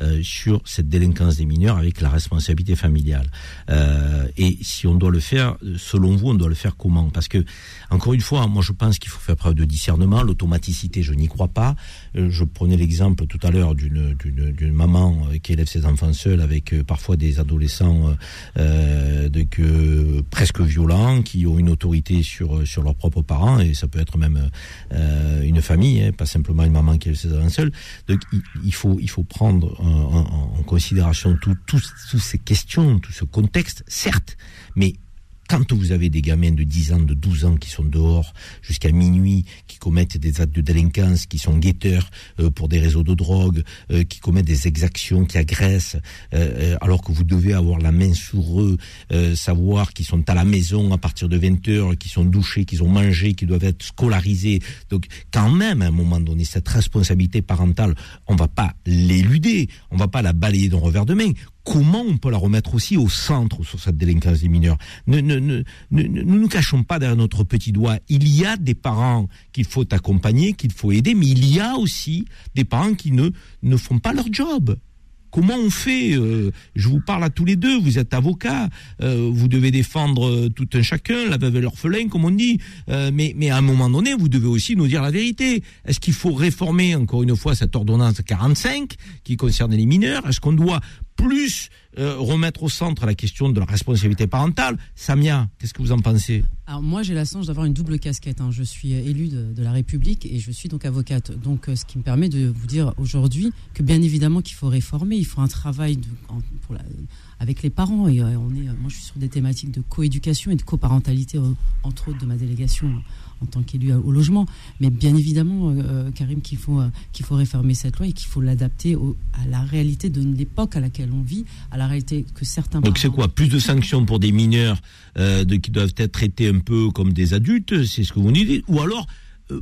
Speaker 2: euh, sur cette délinquance des mineurs avec la responsabilité familiale. Euh, et si on doit le faire, selon vous, on doit le faire comment? Parce que, encore une fois, moi je pense qu'il faut faire preuve de discernement. L'automaticité, je n'y crois pas. Euh, je prenais l'exemple tout à l'heure d'une, d'une, maman qui élève ses enfants seuls avec parfois des adolescents de, que, presque violents, qui ont une autorité sur, sur leurs propres parents, et ça peut être même une famille, hein, pas simplement une maman qui élève ses enfants seuls. Donc il, faut, il faut prendre en, considération toutes ces questions, tout ce contexte, certes, mais quand vous avez des gamins de 10 ans, de 12 ans qui sont dehors jusqu'à minuit, qui commettent des actes de délinquance, qui sont guetteurs euh, pour des réseaux de drogue, euh, qui commettent des exactions, qui agressent, euh, alors que vous devez avoir la main sur eux, savoir qu'ils sont à la maison à partir de 20 heures, qu'ils sont douchés, qu'ils ont mangé, qu'ils doivent être scolarisés. Donc quand même, à un moment donné, cette responsabilité parentale, on va pas l'éluder, on va pas la balayer d'un revers de main comment on peut la remettre aussi au centre sur cette délinquance des mineurs Ne, nous cachons pas derrière notre petit doigt. Il y a des parents qu'il faut accompagner, qu'il faut aider, mais il y a aussi des parents qui ne, ne font pas leur job. Comment on fait euh, Je vous parle à tous les deux, vous êtes avocats, euh, vous devez défendre euh, tout un chacun, la veuve et l'orphelin, comme on dit, mais, mais à un moment donné, vous devez aussi nous dire la vérité. Est-ce qu'il faut réformer, encore une fois, cette ordonnance 45 qui concerne les mineurs? Est-ce qu'on doit plus remettre au centre la question de la responsabilité parentale Samia, qu'est-ce que vous en pensez?
Speaker 5: Alors moi j'ai la chance d'avoir une double casquette. Hein. Je suis élue de, la République et je suis donc avocate. Donc ce qui me permet de vous dire aujourd'hui que bien évidemment qu'il faut réformer, il faut un travail avec les parents. Et on est, moi je suis sur des thématiques de coéducation et de coparentalité entre autres de ma délégation en tant qu'élu au logement. Mais bien évidemment, euh, Karim, qu'il faut, euh, qu'il faut réformer cette loi et qu'il faut l'adapter à la réalité de l'époque à laquelle on vit, à la réalité que certains.
Speaker 2: Donc c'est quoi? Plus de sanctions pour des mineurs euh, de, qui doivent être traités un peu comme des adultes, c'est ce que vous nous dites? Ou alors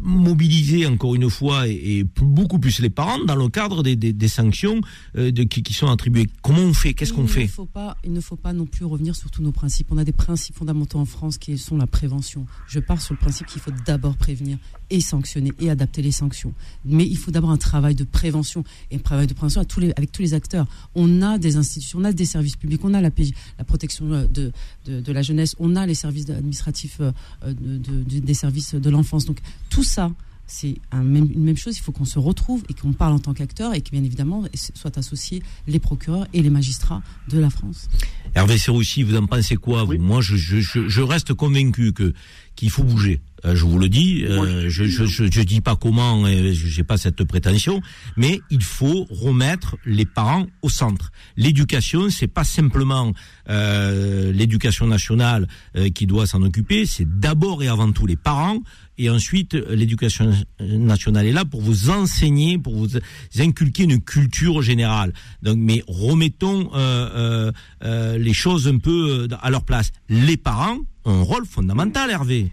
Speaker 2: mobiliser encore une fois et, beaucoup plus les parents dans le cadre des, des, sanctions euh, de, qui, qui, sont attribuées. Comment on fait? Qu'est-ce qu'on fait?
Speaker 5: faut pas, Il ne faut pas non plus revenir sur tous nos principes. On a des principes fondamentaux en France qui sont la prévention. Je pars sur le principe qu'il faut d'abord prévenir et sanctionner et adapter les sanctions. Mais il faut d'abord un travail de prévention et un travail de prévention à tous les, avec tous les acteurs. On a des institutions, on a des services publics, on a la, la protection euh, de, de, de, la jeunesse, on a les services administratifs euh, de, des services de l'enfance. Donc tout ça, c'est un même, une même chose. Il faut qu'on se retrouve et qu'on parle en tant qu'acteur et que bien évidemment soient associés les procureurs et les magistrats de la France.
Speaker 2: Hervé Serroussi, vous en pensez quoi Moi, je, je, je, reste convaincu que qu'il faut bouger. Euh, je vous le dis, euh, je, je, je, dis pas comment, j'ai pas cette prétention, mais il faut remettre les parents au centre. L'éducation, c'est pas simplement euh, l'éducation nationale euh, qui doit s'en occuper, c'est d'abord et avant tout les parents, et ensuite l'éducation nationale est là pour vous enseigner, pour vous inculquer une culture générale. Donc, mais remettons euh, les choses un peu à leur place. Les parents ont un rôle fondamental, Hervé.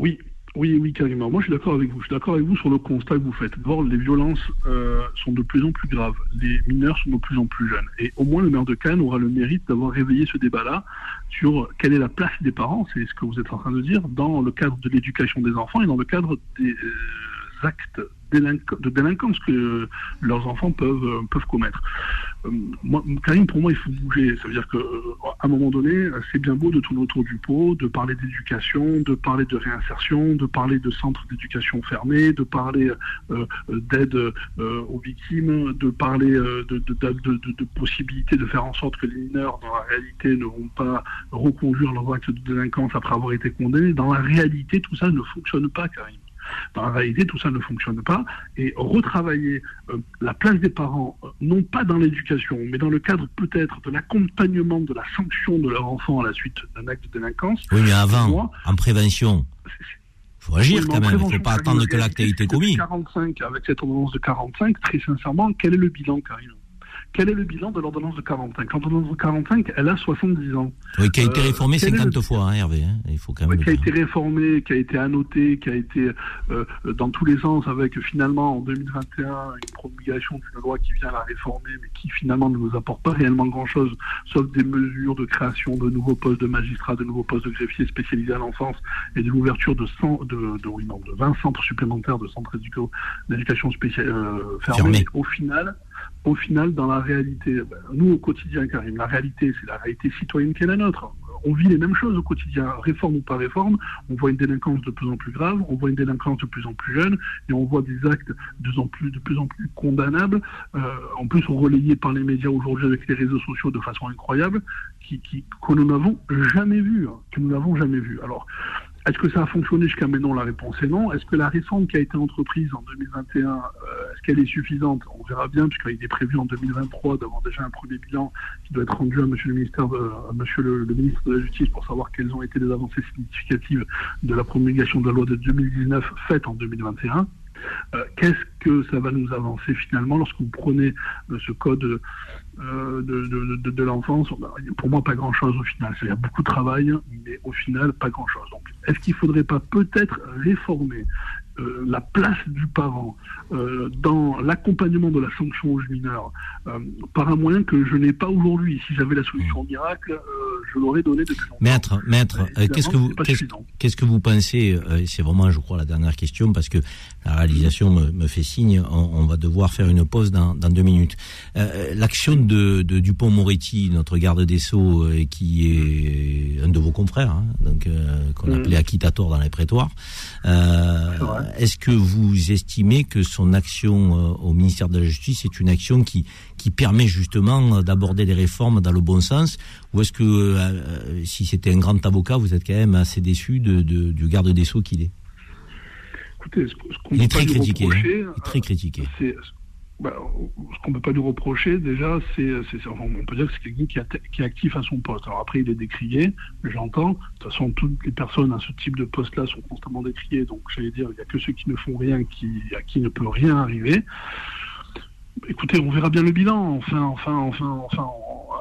Speaker 9: Oui, oui, oui, carrément. Moi, je suis d'accord avec vous. Je suis d'accord avec vous sur le constat que vous faites. D'abord, les violences euh, sont de plus en plus graves. Les mineurs sont de plus en plus jeunes. Et au moins, le maire de Cannes aura le mérite d'avoir réveillé ce débat-là sur quelle est la place des parents, c'est ce que vous êtes en train de dire, dans le cadre de l'éducation des enfants et dans le cadre des euh, actes de délinquance que leurs enfants peuvent, euh, commettre. Euh, Karim, pour moi, il faut bouger. Ça veut dire qu'à euh, un moment donné, c'est bien beau de tourner autour du pot, de parler d'éducation, de parler de réinsertion, de parler de centres d'éducation fermés, de parler d'aide aux victimes, de parler de, de, possibilités de faire en sorte que les mineurs, dans la réalité, ne vont pas reconduire leurs actes de délinquance après avoir été condamnés. Dans la réalité, tout ça ne fonctionne pas, Karim. Dans la réalité, tout ça ne fonctionne pas. Et retravailler euh, la place des parents, euh, non pas dans l'éducation, mais dans le cadre peut-être de l'accompagnement de la sanction de leur enfant à la suite d'un acte de délinquance.
Speaker 2: Oui, mais avant, en prévention. Il faut agir quand même, il ne faut pas attendre que l'acte ait été commis.
Speaker 9: 45, avec cette ordonnance de 45, très sincèrement, quel est le bilan, Karim quel est le bilan de l'ordonnance de 45 L'ordonnance de 45, elle a 70 ans.
Speaker 2: Oui, qui a été euh, réformée 50 fois, hein, Hervé. Hein il faut quand même
Speaker 9: qui a été réformée, qui a été annotée, qui a été euh, dans tous les sens, avec finalement en 2021 une promulgation d'une loi qui vient la réformer, mais qui finalement ne nous apporte pas réellement grand-chose, sauf des mesures de création de nouveaux postes de magistrats, de nouveaux postes de greffiers spécialisés à l'enfance et de l'ouverture de, 100, de, de, oui, non, de 20 centres supplémentaires de centres d'éducation spéciale euh, fermés. Au final, au final, dans la réalité, ben, nous au quotidien, Karim, la réalité, c'est la réalité citoyenne qui est la nôtre. On vit les mêmes choses au quotidien, réforme ou pas réforme. On voit une délinquance de plus en plus grave, on voit une délinquance de plus en plus jeune, et on voit des actes de plus en plus, plus, en plus condamnables, euh, en plus relayés par les médias aujourd'hui avec les réseaux sociaux de façon incroyable, qui, que nous n'avons jamais vu, hein, que nous n'avons jamais. Alors, est-ce que ça a fonctionné jusqu'à maintenant La réponse est non. Est-ce que la réforme qui a été entreprise en 2021, euh, est-ce qu'elle est suffisante? On verra bien, puisqu'il est prévu en 2023 d'avoir déjà un premier bilan qui doit être rendu à Monsieur le le, ministre de la Justice pour savoir quelles ont été les avancées significatives de la promulgation de la loi de 2019 faite en 2021. Euh, qu'est-ce que ça va nous avancer finalement lorsque vous prenez euh, ce code euh, de, de, l'enfance, bah, pour moi, pas grand-chose au final. Il y a beaucoup de travail, mais au final, pas grand-chose. Donc, est-ce qu'il ne faudrait pas peut-être réformer euh, la place du parent euh, dans l'accompagnement de la sanction aux mineurs par un moyen que je n'ai pas aujourd'hui. Si j'avais la solution miracle, je l'aurais donné depuis longtemps.
Speaker 2: Maître, maître, qu'est-ce que vous qu'est-ce que vous pensez C'est vraiment, je crois, la dernière question parce que la réalisation me, fait signe. On, va devoir faire une pause dans, dans deux minutes. L'action de, Dupont-Moretti, notre garde des Sceaux, euh, qui est un de vos confrères, hein, donc euh, qu'on mm. appelait acquittator dans les prétoires. Euh, est-ce que vous estimez que son action au ministère de la Justice est une action qui qui permet justement d'aborder les réformes dans le bon sens, ou est-ce que euh, si c'était un grand avocat, vous êtes quand même assez déçu de, de- du garde des Sceaux qu'il est?
Speaker 9: Écoutez, ce, qu'on
Speaker 2: Il est très critiqué. hein.
Speaker 9: reprocher,
Speaker 2: Il est très critiqué.
Speaker 9: c'est bah, ce qu'on peut pas lui reprocher déjà, c'est, on peut dire que c'est quelqu'un qui, est- actif à son poste. Alors après, il est décrié, j'entends. De toute façon, toutes les personnes à ce type de poste-là sont constamment décriées. Donc, j'allais dire, il n'y a que ceux qui ne font rien, qui, à qui ne peut rien arriver. Écoutez, on verra bien le bilan. Enfin, enfin, enfin, enfin,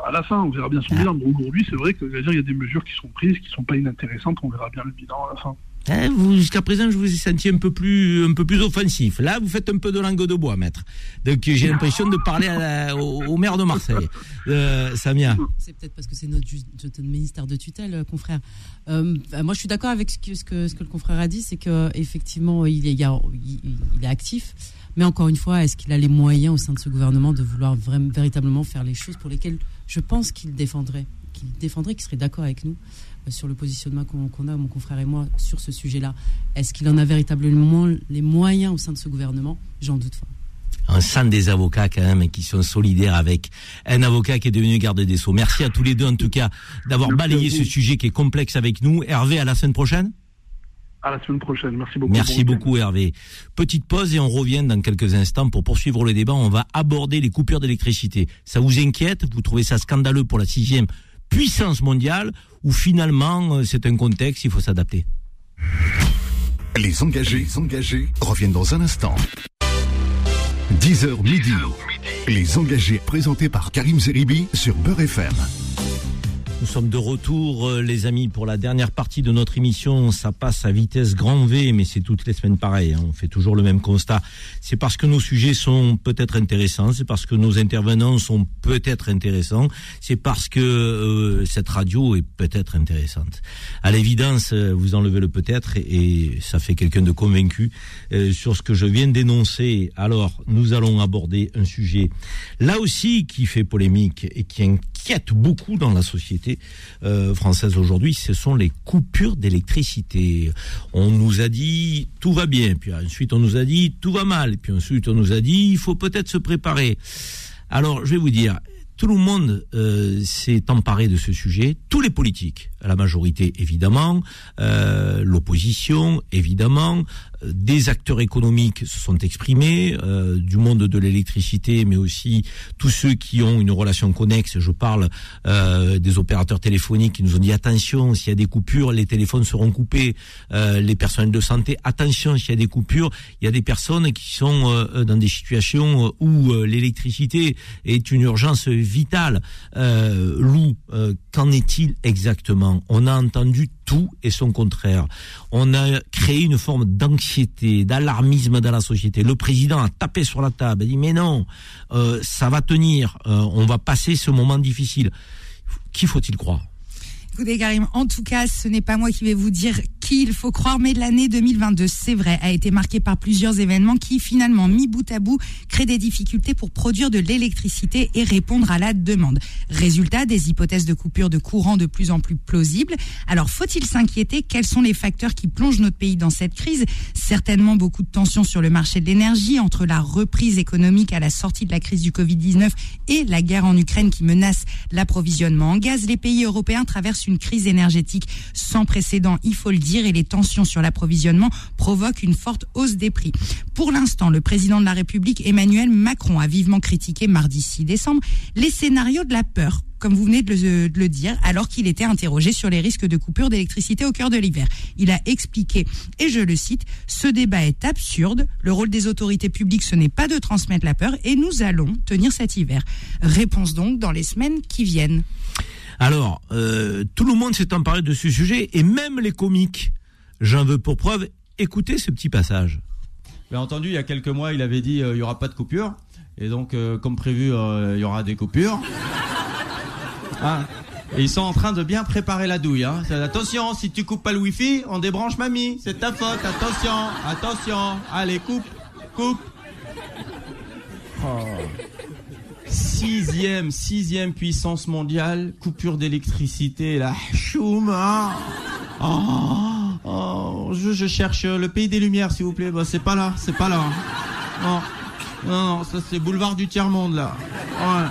Speaker 9: à la fin, on verra bien son bilan. Mais aujourd'hui, c'est vrai que dire, il y a des mesures qui sont prises, qui sont pas inintéressantes. On verra bien le bilan à la fin.
Speaker 2: Hein, jusqu'à présent, je vous ai senti un peu plus, un peu plus offensif. Là, vous faites un peu de langue de bois, maître. Donc, j'ai l'impression de parler à la- au, au maire de Marseille. Euh, Samia.
Speaker 5: C'est peut-être parce que c'est notre, ministère de tutelle, euh, confrère. Euh, bah, moi, je suis d'accord avec ce que, ce, que, ce que le confrère a dit, c'est que effectivement, il est, il actif. Mais encore une fois, est-ce qu'il a les moyens au sein de ce gouvernement de vouloir vraiment, véritablement faire les choses pour lesquelles je pense qu'il défendrait, qu'il défendrait, qu'il serait d'accord avec nous? euh, sur le positionnement qu'on a, mon confrère et moi, sur ce sujet-là Est-ce qu'il en a véritablement les moyens au sein de ce gouvernement? J'en doute fort.
Speaker 2: On sent des avocats quand même qui sont solidaires avec un avocat qui est devenu garde des Sceaux. Merci à tous les deux en tout cas d'avoir balayé ce sujet qui est complexe avec nous. Hervé, à la semaine prochaine?
Speaker 9: À la semaine prochaine. Merci beaucoup.
Speaker 2: Merci
Speaker 9: Bon
Speaker 2: beaucoup Hervé. Petite pause et on revient dans quelques instants pour poursuivre le débat. On va aborder les coupures d'électricité. Ça vous inquiète? Vous trouvez ça scandaleux pour la sixième puissance mondiale ou finalement euh, c'est un contexte, il faut s'adapter
Speaker 1: Les engagés, les engagés reviennent dans un instant. 10h midi. Les engagés présentés par Karim Zeribi sur Beurre FM.
Speaker 2: Nous sommes de retour, euh, les amis, pour la dernière partie de notre émission. Ça passe à vitesse grand V, mais c'est toutes les semaines pareil. hein. On fait toujours le même constat. C'est parce que nos sujets sont peut-être intéressants, c'est parce que nos intervenants sont peut-être intéressants, c'est parce que euh, cette radio est peut-être intéressante. À l'évidence, euh, vous enlevez le peut-être et, et ça fait quelqu'un de convaincu euh, sur ce que je viens d'énoncer. Alors, nous allons aborder un sujet là aussi qui fait polémique et qui inquiète beaucoup dans la société euh, française aujourd'hui, ce sont les coupures d'électricité. On nous a dit tout va bien, puis ensuite on nous a dit tout va mal, puis ensuite on nous a dit il faut peut-être se préparer. Alors je vais vous dire, tout le monde euh, s'est emparé de ce sujet, tous les politiques, la majorité évidemment, euh, l'opposition évidemment, euh, des acteurs économiques se sont exprimés, euh, du monde de l'électricité, mais aussi tous ceux qui ont une relation connexe. Je parle euh, des opérateurs téléphoniques qui nous ont dit attention, s'il y a des coupures, les téléphones seront coupés. Euh, les personnels de santé, attention, s'il y a des coupures, il y a des personnes qui sont dans des situations où l'électricité est une urgence vitale. Lou, qu'en est-il exactement? On a entendu tout et son contraire. On a créé une forme d'anxiété, d'alarmisme dans la société. Le président a tapé sur la table, a dit mais non, euh, ça va tenir, euh, on va passer ce moment difficile. Qui faut-il croire?
Speaker 3: Écoutez Karim, en tout cas, ce n'est pas moi qui vais vous dire il faut croire, mais l'année 2022, c'est vrai, a été marquée par plusieurs événements qui finalement, mis bout à bout, créent des difficultés pour produire de l'électricité et répondre à la demande. Résultat, des hypothèses de coupure de courant de plus en plus plausibles. Alors, faut-il s'inquiéter? Quels sont les facteurs qui plongent notre pays dans cette crise? Certainement beaucoup de tensions sur le marché de l'énergie entre la reprise économique à la sortie de la crise du Covid-19 et la guerre en Ukraine qui menace l'approvisionnement en gaz. Les pays européens traversent une crise énergétique sans précédent, il faut le dire, et les tensions sur l'approvisionnement provoquent une forte hausse des prix. Pour l'instant, le président de la République, Emmanuel Macron, a vivement critiqué mardi 6 décembre les scénarios de la peur comme vous venez de le, de le dire, alors qu'il était interrogé sur les risques de coupure d'électricité au cœur de l'hiver. Il a expliqué, et je le cite, ce débat est absurde, le rôle des autorités publiques, ce n'est pas de transmettre la peur, et nous allons tenir cet hiver. Réponse donc dans les semaines qui viennent.
Speaker 2: Alors, euh, tout le monde s'est emparé de ce sujet, et même les comiques. J'en veux pour preuve, écoutez ce petit passage.
Speaker 10: Bien entendu, il y a quelques mois, il avait dit euh, il y aura pas de coupure. Et donc, euh, comme prévu, euh, il y aura des coupures. Ah. Et ils sont en train de bien préparer la douille. Hein. Attention, si tu coupes pas le wifi, on débranche mamie. C'est ta faute. Attention, attention. Allez, coupe, coupe. Oh. Sixième, sixième puissance mondiale, coupure d'électricité, la choum. hein. Oh, je, je cherche le pays des lumières, s'il vous plaît. Bah, c'est pas là, c'est pas là. Non, non, non, ça c'est boulevard du tiers monde là. Ouais.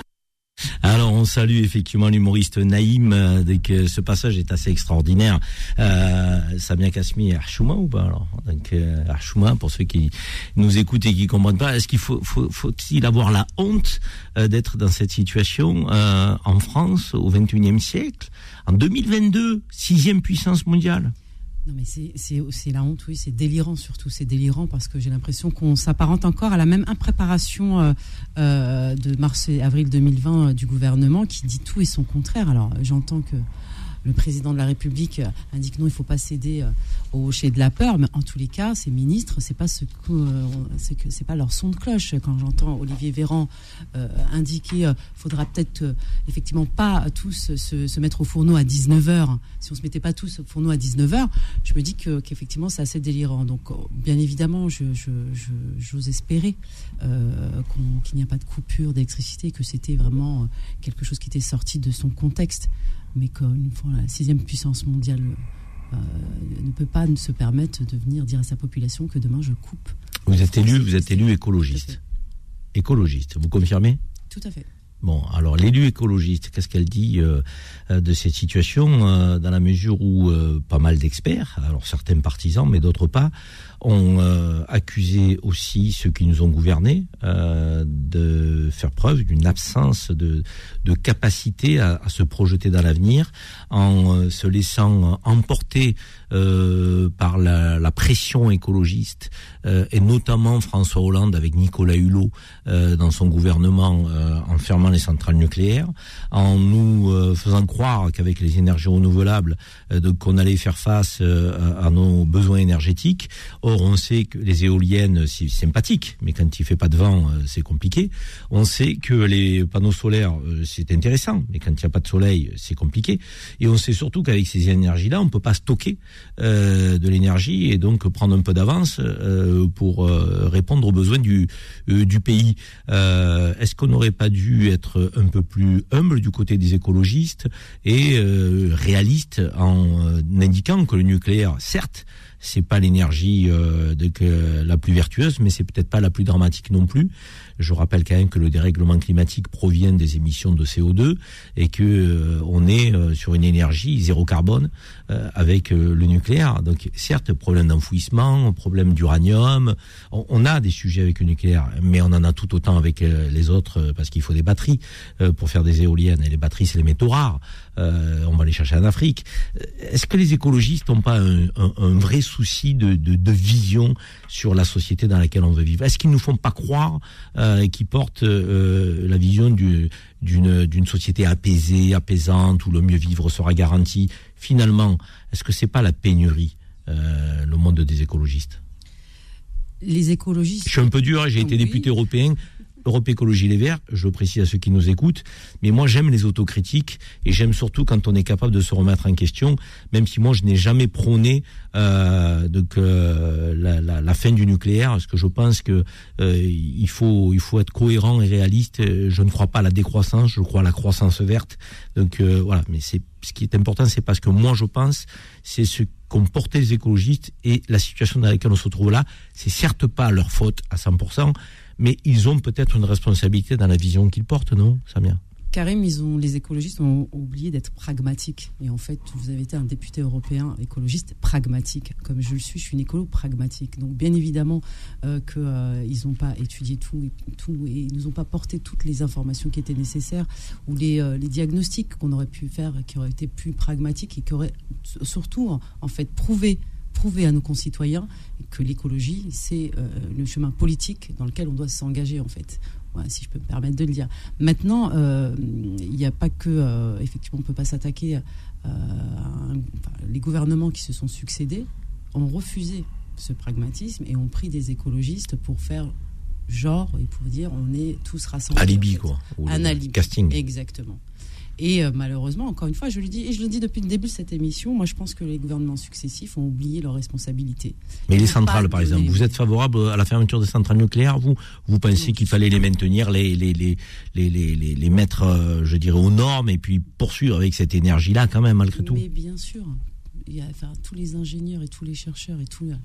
Speaker 2: Alors, on salue effectivement l'humoriste Naïm. euh, que ce passage est assez extraordinaire. Euh, Samia Kasmi Archouma ou pas alors Donc euh, Archouma, pour ceux qui nous écoutent et qui comprennent pas, est-ce qu'il faut faut- faut-il avoir la honte euh, d'être dans cette situation euh, en France au 21e siècle, en 2022, sixième puissance mondiale?
Speaker 5: Non, mais c'est- la honte, oui, c'est délirant surtout. C'est délirant parce que j'ai l'impression qu'on s'apparente encore à la même impréparation euh, euh, de mars et avril 2020 euh, du gouvernement qui dit tout et son contraire. Alors, j'entends que le président de la République euh, indique non, il ne faut pas céder euh, au chez de la peur, mais en tous les cas, ces ministres, c'est pas ce que, euh, que c'est pas leur son de cloche. Quand j'entends Olivier Véran indiquer, euh, faudra peut-être effectivement pas tous se, mettre au fourneau à 19 h Si on se mettait pas tous au fourneau à 19 h je me dis que qu'effectivement c'est assez délirant. Donc, bien évidemment, je, j'ose espérer qu'il n'y a pas de coupure d'électricité, que c'était vraiment quelque chose qui était sorti de son contexte, mais qu'une fois la sixième puissance mondiale euh, ne peut pas se permettre de venir dire à sa population que demain je coupe.
Speaker 2: Vous êtes élu, vous êtes élu écologiste. Écologiste, vous confirmez?
Speaker 5: Tout à fait.
Speaker 2: Bon, alors l'élu écologiste, qu'est-ce qu'elle dit euh, euh, de cette situation euh, dans la mesure où pas mal d'experts, alors certains partisans, mais d'autres pas, ont accusé aussi ceux qui nous ont gouvernés de faire preuve d'une absence de, capacité à, se projeter dans l'avenir en se laissant emporter par la, la pression écologiste et notamment François Hollande avec Nicolas Hulot dans son gouvernement en fermant les centrales nucléaires, en nous euh, faisant croire qu'avec les énergies renouvelables, euh, qu'on allait faire face euh, à, nos besoins énergétiques. Or, on sait que les éoliennes, c'est sympathique, mais quand il fait pas de vent, c'est compliqué. On sait que les panneaux solaires, c'est intéressant, mais quand il n'y a pas de soleil, c'est compliqué. Et on sait surtout qu'avec ces énergies-là, on peut pas stocker de l'énergie et donc prendre un peu d'avance pour répondre aux besoins du, du pays. Est-ce qu'on n'aurait pas dû être un peu plus humble du côté des écologistes et euh, réaliste en euh, indiquant que le nucléaire, certes, c'est pas l'énergie euh, la plus vertueuse, mais c'est peut-être pas la plus dramatique non plus. Je rappelle quand même que le dérèglement climatique provient des émissions de CO2 et que euh, on est euh, sur une énergie zéro carbone euh, avec euh, le nucléaire. Donc certes, problème d'enfouissement, problème d'uranium, on, on a des sujets avec le nucléaire, mais on en a tout autant avec euh, les autres parce qu'il faut des batteries pour faire des éoliennes et les batteries c'est les métaux rares. On va les chercher en Afrique. Est-ce que les écologistes n'ont pas un, un- un vrai souci de, de- de vision sur la société dans laquelle on veut vivre? Est-ce qu'ils nous font pas croire euh, qu'ils portent euh, la vision du- d'une société apaisée, apaisante, où le mieux vivre sera garanti Finalement, est-ce que c'est pas la pénurie, euh, le monde des écologistes?
Speaker 5: Les écologistes.
Speaker 2: Je suis un peu dur, hein, j'ai été
Speaker 5: Oui.
Speaker 2: député européen. Europe Écologie Les Verts, je précise à ceux qui nous écoutent, mais moi j'aime les autocritiques et j'aime surtout quand on est capable de se remettre en question, même si moi je n'ai jamais prôné euh, donc, euh, la, fin du nucléaire, parce que je pense que euh, il faut il faut être cohérent et réaliste. Je ne crois pas à la décroissance, je crois à la croissance verte. Donc voilà, mais c'est ce qui est important, c'est parce que moi je pense, c'est ce qu'ont porté les écologistes et la situation dans laquelle on se trouve là, c'est certes pas leur faute à 100%, mais ils ont peut-être une responsabilité dans la vision qu'ils portent, non, Samia?
Speaker 5: Karim, ils ont, les écologistes ont oublié d'être pragmatiques. Et en fait, vous avez été un député européen écologiste pragmatique. Comme je le suis, je suis une écolo pragmatique. Donc, bien évidemment euh, qu'ils n'ont pas étudié tout et, tout et nous ont pas porté toutes les informations qui étaient nécessaires ou les, euh, les diagnostics qu'on aurait pu faire qui auraient été plus pragmatiques et qui auraient surtout, en fait, prouvé prouver à nos concitoyens que l'écologie, c'est euh, le chemin politique dans lequel on doit s'engager, en fait. Si je peux me permettre de le dire. Maintenant, euh, il n'y a pas que, euh, effectivement, on ne peut pas s'attaquer euh, à un- enfin, les gouvernements qui se sont succédés ont refusé ce pragmatisme et ont pris des écologistes pour faire genre et pour dire on est tous rassemblés.
Speaker 2: Alibi,
Speaker 5: en fait.
Speaker 2: quoi. Ou
Speaker 5: Un alibi.
Speaker 2: casting.
Speaker 5: Exactement. Et euh, malheureusement, encore une fois, je le dis, et je le dis depuis le début de cette émission, moi je pense que les gouvernements successifs ont oublié leurs responsabilités.
Speaker 2: Mais
Speaker 5: Ils
Speaker 2: les centrales, par exemple, vous êtes favorable à la fermeture des centrales nucléaires Vous, vous pensez qu'il fallait les maintenir, les les les les les, les, les mettre, euh, je dirais, aux normes et puis poursuivre avec cette énergie-là, quand même, malgré tout?
Speaker 5: Mais bien sûr, il y a enfin, tous les ingénieurs et tous les chercheurs et tout, le-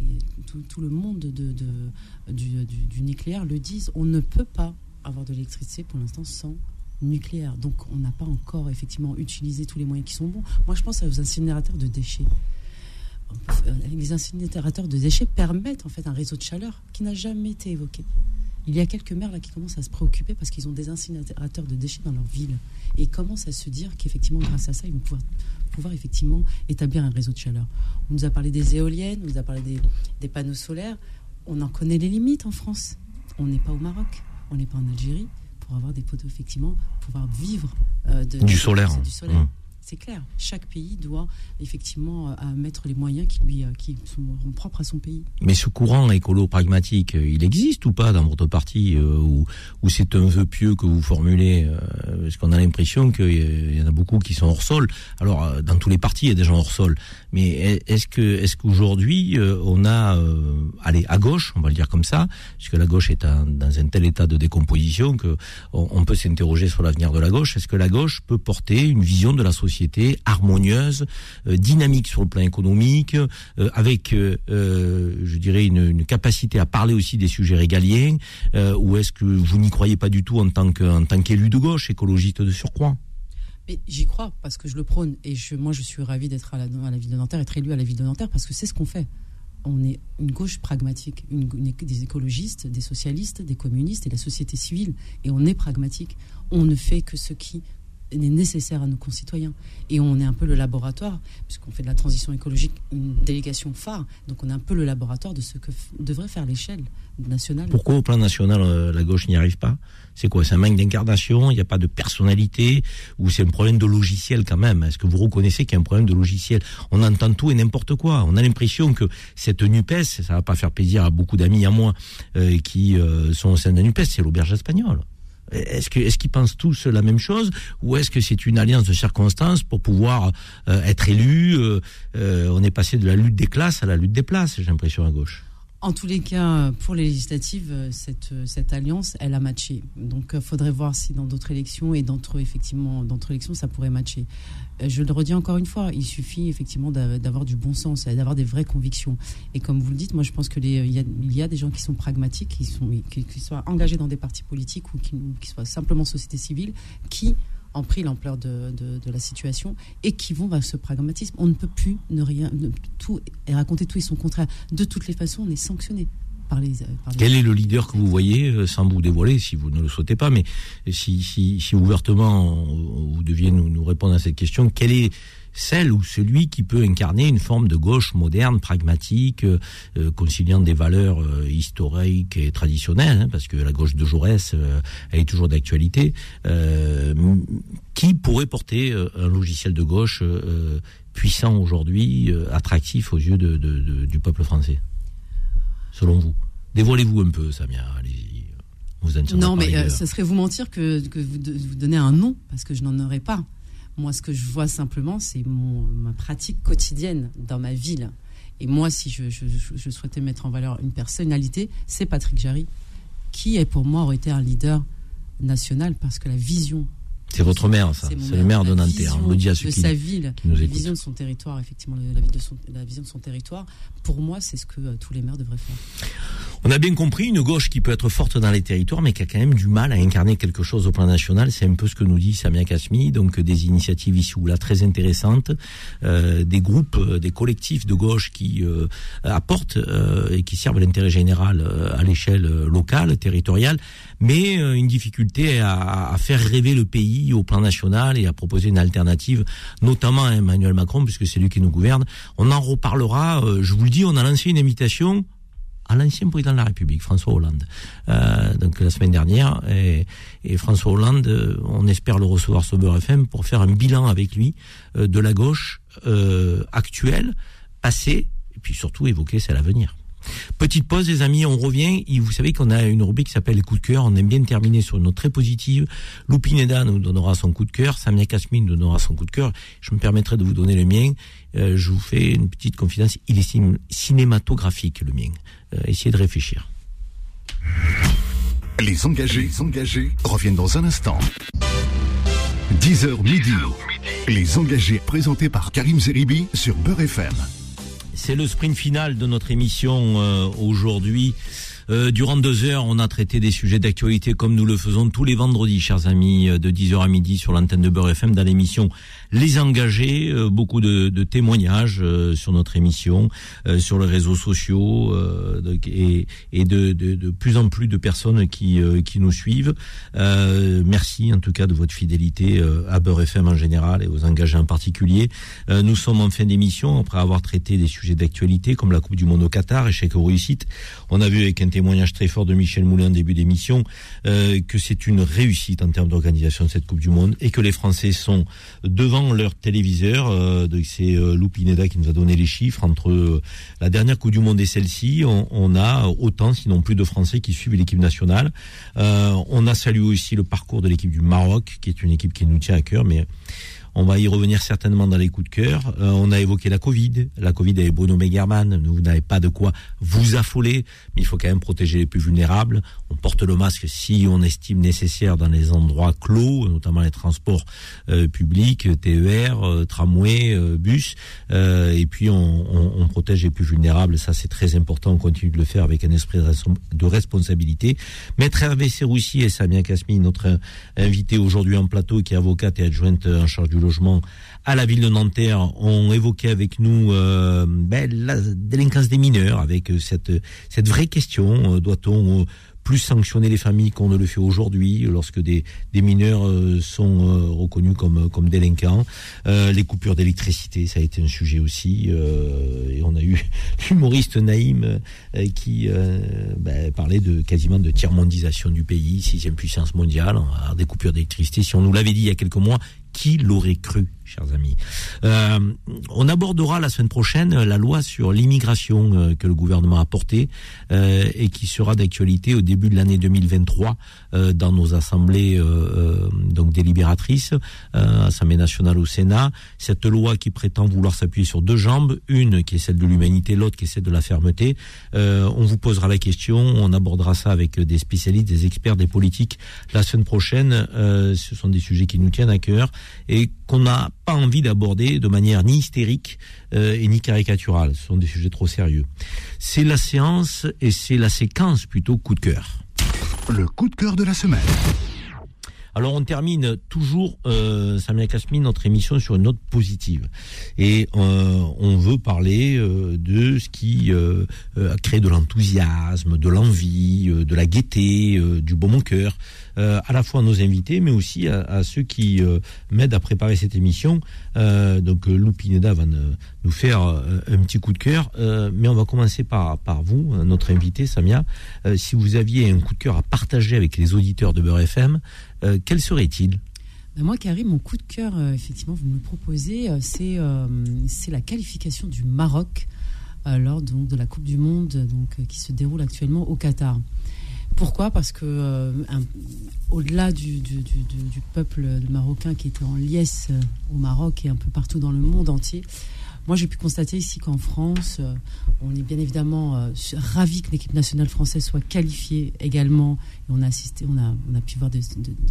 Speaker 5: et tout, tout le monde de, de- du, du- du nucléaire le disent. On ne peut pas avoir de l'électricité pour l'instant sans nucléaire. Donc on n'a pas encore effectivement utilisé tous les moyens qui sont bons. Moi je pense aux incinérateurs de déchets. Euh, Les incinérateurs de déchets permettent en fait un réseau de chaleur qui n'a jamais été évoqué. Il y a quelques maires là qui commencent à se préoccuper parce qu'ils ont des incinérateurs de déchets dans leur ville et commencent à se dire qu'effectivement grâce à ça ils vont pouvoir, pouvoir effectivement établir un réseau de chaleur. On nous a parlé des éoliennes, on nous a parlé des panneaux solaires. On en connaît les limites en France. On n'est pas au Maroc, on n'est pas en Algérie pour avoir des poteaux effectivement pouvoir vivre euh, de,
Speaker 2: Du solaire.
Speaker 5: c'est du solaire.
Speaker 2: Mmh.
Speaker 5: C'est clair. Chaque pays doit effectivement euh, mettre les moyens qui lui euh, qui sont propres à son pays.
Speaker 2: Mais ce courant écolo-pragmatique, euh, il existe ou pas dans votre parti Ou, ou c'est un vœu pieux que vous formulez euh, Parce qu'on a l'impression qu'il y en a beaucoup qui sont hors sol. Alors, dans tous les partis, il y a des gens hors sol. Mais est- est-ce que est-ce qu'aujourd'hui, on a... euh, allez, à gauche, on va le dire comme ça, puisque la gauche est dans un tel état de décomposition que on, on peut s'interroger sur l'avenir de la gauche. Est-ce que la gauche peut porter une vision de la société harmonieuse, euh, dynamique sur le plan économique, euh, avec, euh, je dirais, une, capacité à parler aussi des sujets régaliens, ou est-ce que vous n'y croyez pas du tout en tant qu'élu de gauche, écologiste de surcroît?
Speaker 5: Mais j'y crois parce que je le prône et moi je suis ravie d'être à la, ville de Nanterre, être élu à la ville de Nanterre parce que c'est ce qu'on fait. On est une gauche pragmatique, des écologistes, des socialistes, des communistes et la société civile. Et on est pragmatique. On ne fait que ce qui est nécessaire à nos concitoyens. Et on est un peu le laboratoire, puisqu'on fait de la transition écologique une délégation phare. Donc on est un peu le laboratoire de ce que devrait faire l'échelle nationale.
Speaker 2: Pourquoi au plan national euh, la gauche n'y arrive pas? C'est quoi? C'est un manque d'incarnation? Il n'y a pas de personnalité? Ou c'est un problème de logiciel quand même? Est-ce que vous reconnaissez qu'il y a un problème de logiciel? On entend tout et n'importe quoi. On a l'impression que cette NUPES, ça va pas faire plaisir à beaucoup d'amis à moi euh, qui euh, sont au sein de la NUPES, c'est l'auberge espagnole. Est-ce qu'ils pensent tous la même chose ou est-ce que c'est une alliance de circonstances pour pouvoir euh, être élu euh, euh, On est passé de la lutte des classes à la lutte des places, j'ai l'impression à gauche.
Speaker 5: En tous les cas, pour les législatives, cette, cette alliance, elle a matché. Donc, il faudrait voir si dans d'autres élections et d'entre effectivement d'autres élections, ça pourrait matcher. Euh, Je le redis encore une fois, il suffit effectivement d'a- d'avoir du bon sens, d'avoir des vraies convictions. Et comme vous le dites, moi, je pense que les, il y a, y a des gens qui sont pragmatiques, qui sont soient engagés dans des partis politiques ou qui, qui soient simplement société civile, qui ont pris l'ampleur de, la situation et qui vont vers ce pragmatisme. On ne peut plus ne rien, tout et raconter tout et son contraire. De toutes les façons, on est sanctionné euh,
Speaker 2: Quel est le leader que vous voyez, euh, sans vous dévoiler, si vous ne le souhaitez pas, mais si, ouvertement euh, vous deviez nous, répondre à cette question, quel est celle ou celui qui peut incarner une forme de gauche moderne, pragmatique, conciliant des valeurs historiques et traditionnelles, hein, parce que la gauche de Jaurès, est toujours d'actualité, qui pourrait porter un logiciel de gauche puissant aujourd'hui, attractif aux yeux du peuple français, selon vous Dévoilez-vous un peu, Samia, allez-y. Vous en
Speaker 5: Non, mais euh, ce serait vous mentir que, que vous, de- vous donnez un nom, parce que je n'en aurais pas. Moi, ce que je vois simplement, c'est ma pratique quotidienne dans ma ville. Et moi, si je- je souhaitais mettre en valeur une personnalité, c'est Patrick Jarry, qui est pour moi aurait été un leader national, parce que la vision
Speaker 2: C'est votre maire, ça. C'est le maire de Nanterre. On le dit à ceux
Speaker 5: de
Speaker 2: qui,
Speaker 5: sa ville,
Speaker 2: qui nous
Speaker 5: la vision de son territoire, effectivement, la, vie de son- la vision de son territoire. Pour moi, c'est ce que euh, tous les maires devraient faire.
Speaker 2: On a bien compris une gauche qui peut être forte dans les territoires, mais qui a quand même du mal à incarner quelque chose au plan national. C'est un peu ce que nous dit Samia Kasmi. Donc des initiatives ici ou là très intéressantes, euh, des groupes, euh, des collectifs de gauche qui euh, apportent euh, et qui servent l'intérêt général à l'échelle locale, territoriale, mais euh, une difficulté à, à faire rêver le pays au plan national et à proposer une alternative, notamment à Emmanuel Macron, puisque c'est lui qui nous gouverne. On en reparlera. euh, je vous le dis, on a lancé une invitation à l'ancien président de la République, François Hollande, euh, donc la semaine dernière. Et, et François Hollande, euh, on espère le recevoir sur Beurre FM pour faire un bilan avec lui euh, de la gauche euh, actuelle, passée, et puis surtout évoquer celle à venir. Petite pause, les amis, on revient. Vous savez qu'on a une rubrique qui s'appelle coup de cœur. On aime bien terminer sur une note très positive. Loupineda nous donnera son coup de cœur. Samia Kasmin nous donnera son coup de cœur. Je me permettrai de vous donner le mien. Euh, je vous fais une petite confidence. Il est cin- cinématographique, le mien. Euh, essayez de réfléchir.
Speaker 1: Les engagés, les engagés reviennent dans un instant. 10h midi. Les engagés présentés par Karim Zeribi sur Beurre FM.
Speaker 2: C'est le sprint final de notre émission euh, aujourd'hui. Euh, durant deux heures, on a traité des sujets d'actualité comme nous le faisons tous les vendredis, chers amis, euh, de 10h à midi sur l'antenne de Beurre FM dans l'émission Les Engagés. Euh, beaucoup de, de témoignages euh, sur notre émission, euh, sur les réseaux sociaux euh, et, et de, de, de plus en plus de personnes qui, euh, qui nous suivent. Merci en tout cas de votre fidélité à Beurre FM en général et aux engagés en particulier. Nous sommes en fin d'émission après avoir traité des sujets d'actualité comme la Coupe du Monde au Qatar, échec ou réussite. On a vu avec un témoignage très fort de Michel Moulin en début d'émission que c'est une réussite en termes d'organisation de cette Coupe du Monde et que les Français sont devant leur téléviseur. Euh, c'est euh, Lou Pineda qui nous a donné les chiffres entre euh, la dernière Coupe du Monde et celle-ci. On, on a autant, sinon plus de Français qui suivent l'équipe nationale. On a salué aussi le parcours de l'équipe du Maroc, qui est une équipe qui nous tient à cœur, mais on va y revenir certainement dans les coups de cœur. Euh, on a évoqué la Covid. La Covid avec Bruno Megerman. Vous n'avez pas de quoi vous affoler, mais il faut quand même protéger les plus vulnérables. On porte le masque si on estime nécessaire dans les endroits clos, notamment les transports euh, publics, TER, euh, tramway, bus. Et puis on, protège les plus vulnérables. Ça, c'est très important. On continue de le faire avec un esprit de res- de responsabilité. Maître Hervé Serroussi et Samia Kasmi, notre invité aujourd'hui en plateau, qui est avocate et adjointe en charge du logement à la ville de Nanterre, ont évoqué avec nous euh, ben, la délinquance des mineurs, avec euh, cette, cette vraie question. Euh, Doit-on plus sanctionner les familles qu'on ne le fait aujourd'hui lorsque des, des mineurs sont reconnus comme, comme délinquants? Les coupures d'électricité, ça a été un sujet aussi. et on a eu l'humoriste Naïm qui ben, parlait de quasiment de tiers-mondisation du pays, sixième puissance mondiale, alors, des coupures d'électricité. Si on nous l'avait dit il y a quelques mois, qui l'aurait cru, chers amis Euh, On abordera la semaine prochaine la loi sur l'immigration euh, que le gouvernement a portée euh, et qui sera d'actualité au début de l'année 2023 euh, dans nos assemblées euh, euh, donc délibératrices, euh, Assemblée nationale au Sénat. Cette loi qui prétend vouloir s'appuyer sur deux jambes, une qui est celle de l'humanité, l'autre qui est celle de la fermeté. Euh, on vous posera la question, on abordera ça avec des spécialistes, des experts, des politiques la semaine prochaine. Euh, ce sont des sujets qui nous tiennent à cœur et qu'on n'a pas envie d'aborder de manière ni hystérique euh, et ni caricaturale. Ce sont des sujets trop sérieux. C'est la séance et c'est la séquence plutôt coup de cœur.
Speaker 1: Le coup de cœur de la semaine.
Speaker 2: Alors on termine toujours, euh, Samia Kasmi, notre émission sur une note positive. Et euh, on veut parler euh, de ce qui euh, créé de l'enthousiasme, de l'envie, de la gaieté, du bon cœur, euh, à la fois à nos invités, mais aussi à, ceux qui m'aident à préparer cette émission. Donc Lou Pineda va nous faire un petit coup de cœur, mais on va commencer par, vous, notre invité, Samia. Si vous aviez un coup de cœur à partager avec les auditeurs de Beurre FM, euh, quel serait-il
Speaker 5: Ben moi, Karim, mon coup de cœur, euh, effectivement, vous me le proposez, euh, c'est la qualification du Maroc lors de la Coupe du Monde qui se déroule actuellement au Qatar. Pourquoi? Parce que au-delà du, du- du- du- peuple marocain qui était en liesse au Maroc et un peu partout dans le monde entier, moi j'ai pu constater ici qu'en France, euh, on est bien évidemment euh, ravis que l'équipe nationale française soit qualifiée également. Et on a assisté, on a, on a pu voir de,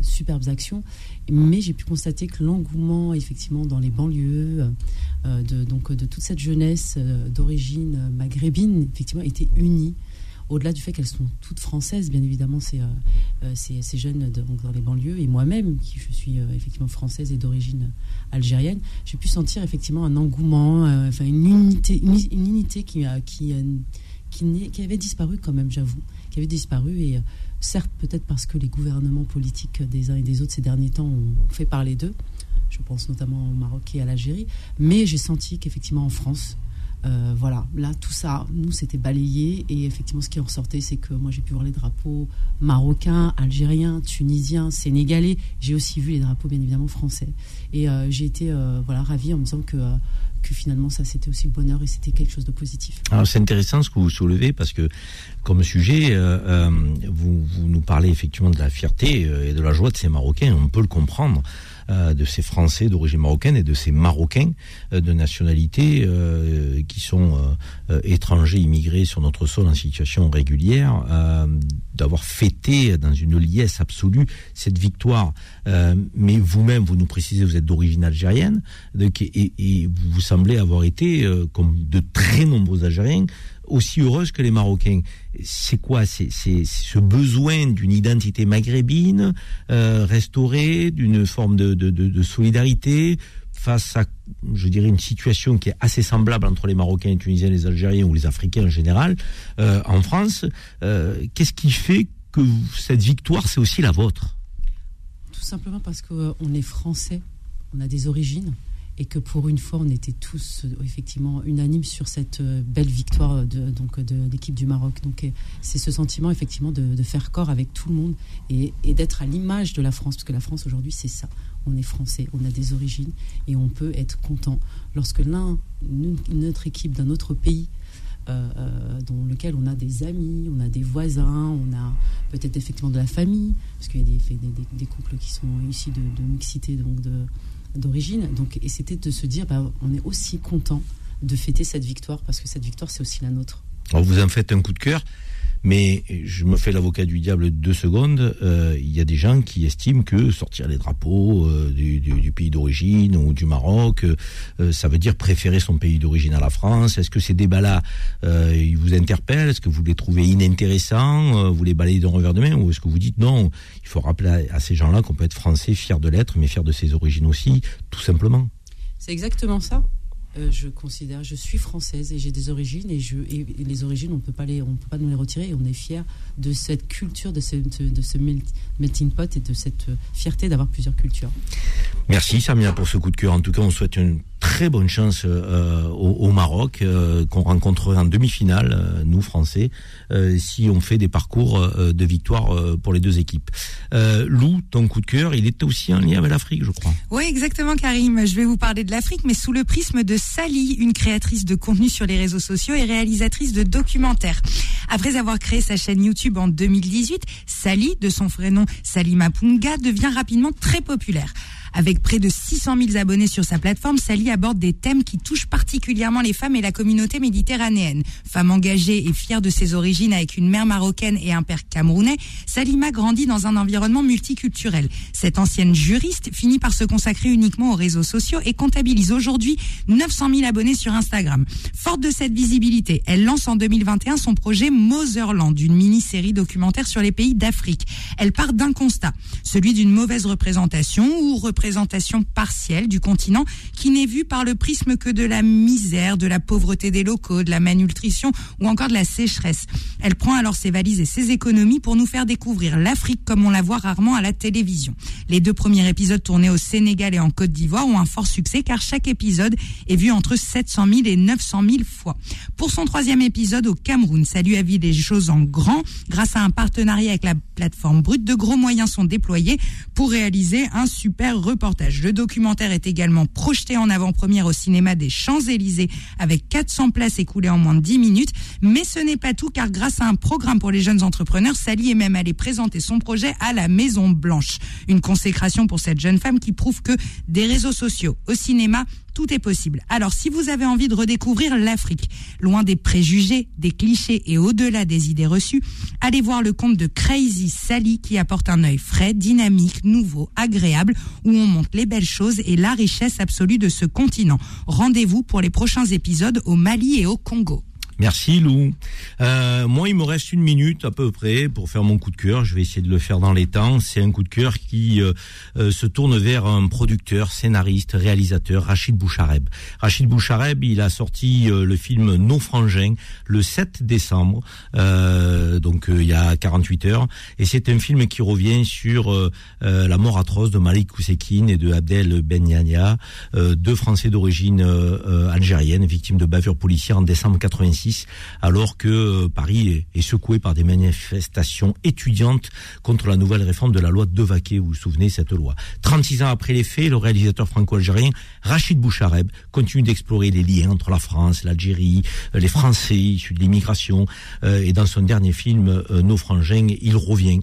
Speaker 5: superbes actions. Mais j'ai pu constater que l'engouement, effectivement, dans les banlieues, euh, de, donc, de toute cette jeunesse d'origine maghrébine, effectivement, était unie. Au-delà du fait qu'elles sont toutes françaises, bien évidemment, ces, euh, euh, ces, jeunes dans les banlieues, et moi-même, qui je suis euh, effectivement française et d'origine algérienne, j'ai pu sentir effectivement un engouement, enfin une unité, une, unité qui, qui, qui, qui avait disparu quand même, j'avoue, qui avait disparu et certes peut-être parce que les gouvernements politiques des uns et des autres ces derniers temps ont fait parler d'eux. Je pense notamment au Maroc et à l'Algérie, mais j'ai senti qu'effectivement en France, euh, voilà, là tout ça, nous c'était balayé et effectivement ce qui en ressortait, c'est que moi j'ai pu voir les drapeaux marocains, algériens, tunisiens, sénégalais. J'ai aussi vu les drapeaux bien évidemment français et euh, j'ai été euh, voilà ravie en me disant que que finalement ça c'était aussi le bonheur et c'était quelque chose de positif.
Speaker 2: Alors c'est intéressant ce que vous soulevez parce que comme sujet, vous, vous nous parlez effectivement de la fierté et de la joie de ces Marocains. On peut le comprendre. Euh, de ces Français d'origine marocaine et de ces Marocains euh, de nationalité euh, qui sont étrangers immigrés sur notre sol en situation régulière, d'avoir fêté dans une liesse absolue cette victoire. Mais vous-même, vous nous précisez, vous êtes d'origine algérienne, et, vous semblez avoir été, comme de très nombreux Algériens, aussi heureuses que les Marocains. C'est quoi C'est ce besoin d'une identité maghrébine euh, restaurée, d'une forme de solidarité face à, je dirais, une situation qui est assez semblable entre les Marocains, les Tunisiens, les Algériens ou les Africains en général, euh, en France. Euh, Qu'est-ce qui fait que cette victoire, c'est aussi la vôtre?
Speaker 5: Tout simplement parce qu'on est français, on a des origines et que pour une fois, on était tous euh, effectivement unanimes sur cette euh, belle victoire de, donc, de l'équipe du Maroc. Donc, euh, c'est ce sentiment effectivement de, faire corps avec tout le monde et, d'être à l'image de la France, parce que la France aujourd'hui, c'est ça. On est français, on a des origines et on peut être content lorsque l'un, notre équipe d'un autre pays dans lequel on a des amis, on a des voisins, on a peut-être effectivement de la famille, parce qu'il y a des, couples qui sont issus de, de mixité, donc de, d'origine. Donc, et c'était de se dire, bah, on est aussi content de fêter cette victoire parce que cette victoire, c'est aussi la nôtre.
Speaker 2: Alors vous en faites un coup de cœur, mais je me fais l'avocat du diable deux secondes. Euh, il y a des gens qui estiment que sortir les drapeaux euh, du, pays d'origine ou du Maroc, euh, ça veut dire préférer son pays d'origine à la France. Est-ce que ces débats-là, ils vous interpellent? Est-ce que vous les trouvez inintéressants? Vous les balayez d'un revers de main? Ou est-ce que vous dites non Il faut rappeler à ces gens-là qu'on peut être français, fier de l'être, mais fier de ses origines aussi, tout simplement.
Speaker 5: C'est exactement ça. Euh, je considère, je suis française et j'ai des origines et, les origines, on peut peut pas nous les retirer et on est fier de cette culture, de ce, de ce melting pot et de cette fierté d'avoir plusieurs cultures.
Speaker 2: Merci Samia pour ce coup de cœur. En tout cas, on souhaite une très bonne chance euh, au, au, Maroc euh, qu'on rencontrerait en demi-finale, euh, nous Français, euh, si on fait des parcours euh, de victoire pour les deux équipes. Lou, ton coup de cœur, il est aussi en lien avec l'Afrique, je crois.
Speaker 3: Oui, exactement, Karim. Je vais vous parler de l'Afrique, mais sous le prisme de Sally, une créatrice de contenu sur les réseaux sociaux et réalisatrice de documentaires. Après avoir créé sa chaîne YouTube en 2018, Sally, de son vrai nom Salima Punga, devient rapidement très populaire. Avec près de 600 000 abonnés sur sa plateforme, Sally aborde des thèmes qui touchent particulièrement les femmes et la communauté méditerranéenne. Femme engagée et fière de ses origines avec une mère marocaine et un père camerounais, Salima grandit dans un environnement multiculturel. Cette ancienne juriste finit par se consacrer uniquement aux réseaux sociaux et comptabilise aujourd'hui 900 000 abonnés sur Instagram. Forte de cette visibilité, elle lance en 2021 son projet Motherland, une mini-série documentaire sur les pays d'Afrique. Elle part d'un constat, celui d'une mauvaise représentation ou représentation représentation partielle du continent qui n'est vue par le prisme que de la misère, de la pauvreté des locaux, de la malnutrition ou encore de la sécheresse. Elle prend alors ses valises et ses économies pour nous faire découvrir l'Afrique comme on la voit rarement à la télévision. Les deux premiers épisodes tournés au Sénégal et en Côte d'Ivoire ont un fort succès car chaque épisode est vu entre 700 000 et 900 000 fois. Pour son troisième épisode au Cameroun, Salut a vu les choses en grand grâce à un partenariat avec la plateforme Brut. De gros moyens sont déployés pour réaliser un super Le documentaire est également projeté en avant-première au cinéma des Champs-Élysées avec 400 places écoulées en moins de 10 minutes. Mais ce n'est pas tout car grâce à un programme pour les jeunes entrepreneurs, Sally est même allée présenter son projet à la Maison Blanche. Une consécration pour cette jeune femme qui prouve que des réseaux sociaux au cinéma, tout est possible. Alors, si vous avez envie de redécouvrir l'Afrique, loin des préjugés, des clichés et au-delà des idées reçues, allez voir le compte de Crazy Sally qui apporte un œil frais, dynamique, nouveau, agréable, où on montre les belles choses et la richesse absolue de ce continent. Rendez-vous pour les prochains épisodes au Mali et au Congo.
Speaker 2: Merci Lou. Euh, moi, il me reste une minute à peu près pour faire mon coup de cœur. Je vais essayer de le faire dans les temps. C'est un coup de cœur qui euh, euh, se tourne vers un producteur, scénariste, réalisateur, Rachid Bouchareb. Rachid Bouchareb, il a sorti euh, le film Nos frangins le 7 décembre, euh, donc il y a 48 heures. Et c'est un film qui revient sur la mort atroce de Malik Oussekine et de Abdel Ben Yania, deux Français d'origine algérienne, victimes de bavures policières en décembre 86 alors que euh, Paris est, secoué par des manifestations étudiantes contre la nouvelle réforme de la loi de Vaquet. Vous vous souvenez cette loi 36 ans après les faits, le réalisateur franco-algérien Rachid Bouchareb continue d'explorer les liens entre la France, l'Algérie, euh, les Français issus de l'immigration. Euh, et dans son dernier film, euh, Nos frangins, il revient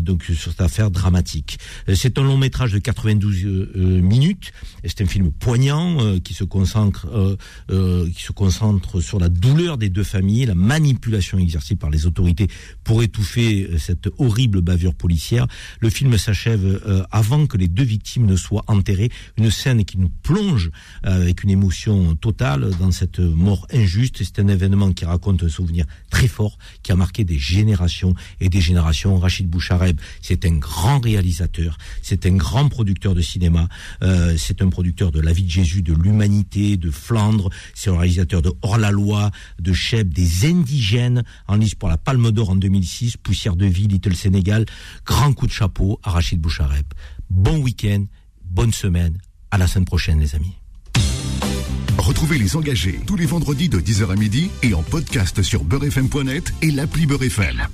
Speaker 2: donc sur cette affaire dramatique. C'est un long métrage de 92 minutes. C'est un film poignant qui se concentre, qui se concentre sur la douleur douleur des deux familles, la manipulation exercée par les autorités pour étouffer euh, cette horrible bavure policière. Le film s'achève euh, avant que les deux victimes ne soient enterrées. Une scène qui nous plonge euh, avec une émotion totale dans cette mort injuste. C'est un événement qui raconte un souvenir très fort qui a marqué des générations et des générations. Rachid Bouchareb, c'est un grand réalisateur, c'est un grand producteur de cinéma, c'est un producteur de La vie de Jésus, de l'humanité, de Flandre, c'est un réalisateur de Hors la loi, de Cheb, des indigènes en lice pour la Palme d'Or en 2006, Poussière de vie, Little Sénégal. Grand coup de chapeau à Rachid Bouchareb. Bon week-end, bonne semaine, à la semaine prochaine les amis.
Speaker 1: Retrouvez les engagés tous les vendredis de 10h à midi et en podcast sur beurrefm.net et. L'appli Beurrefm.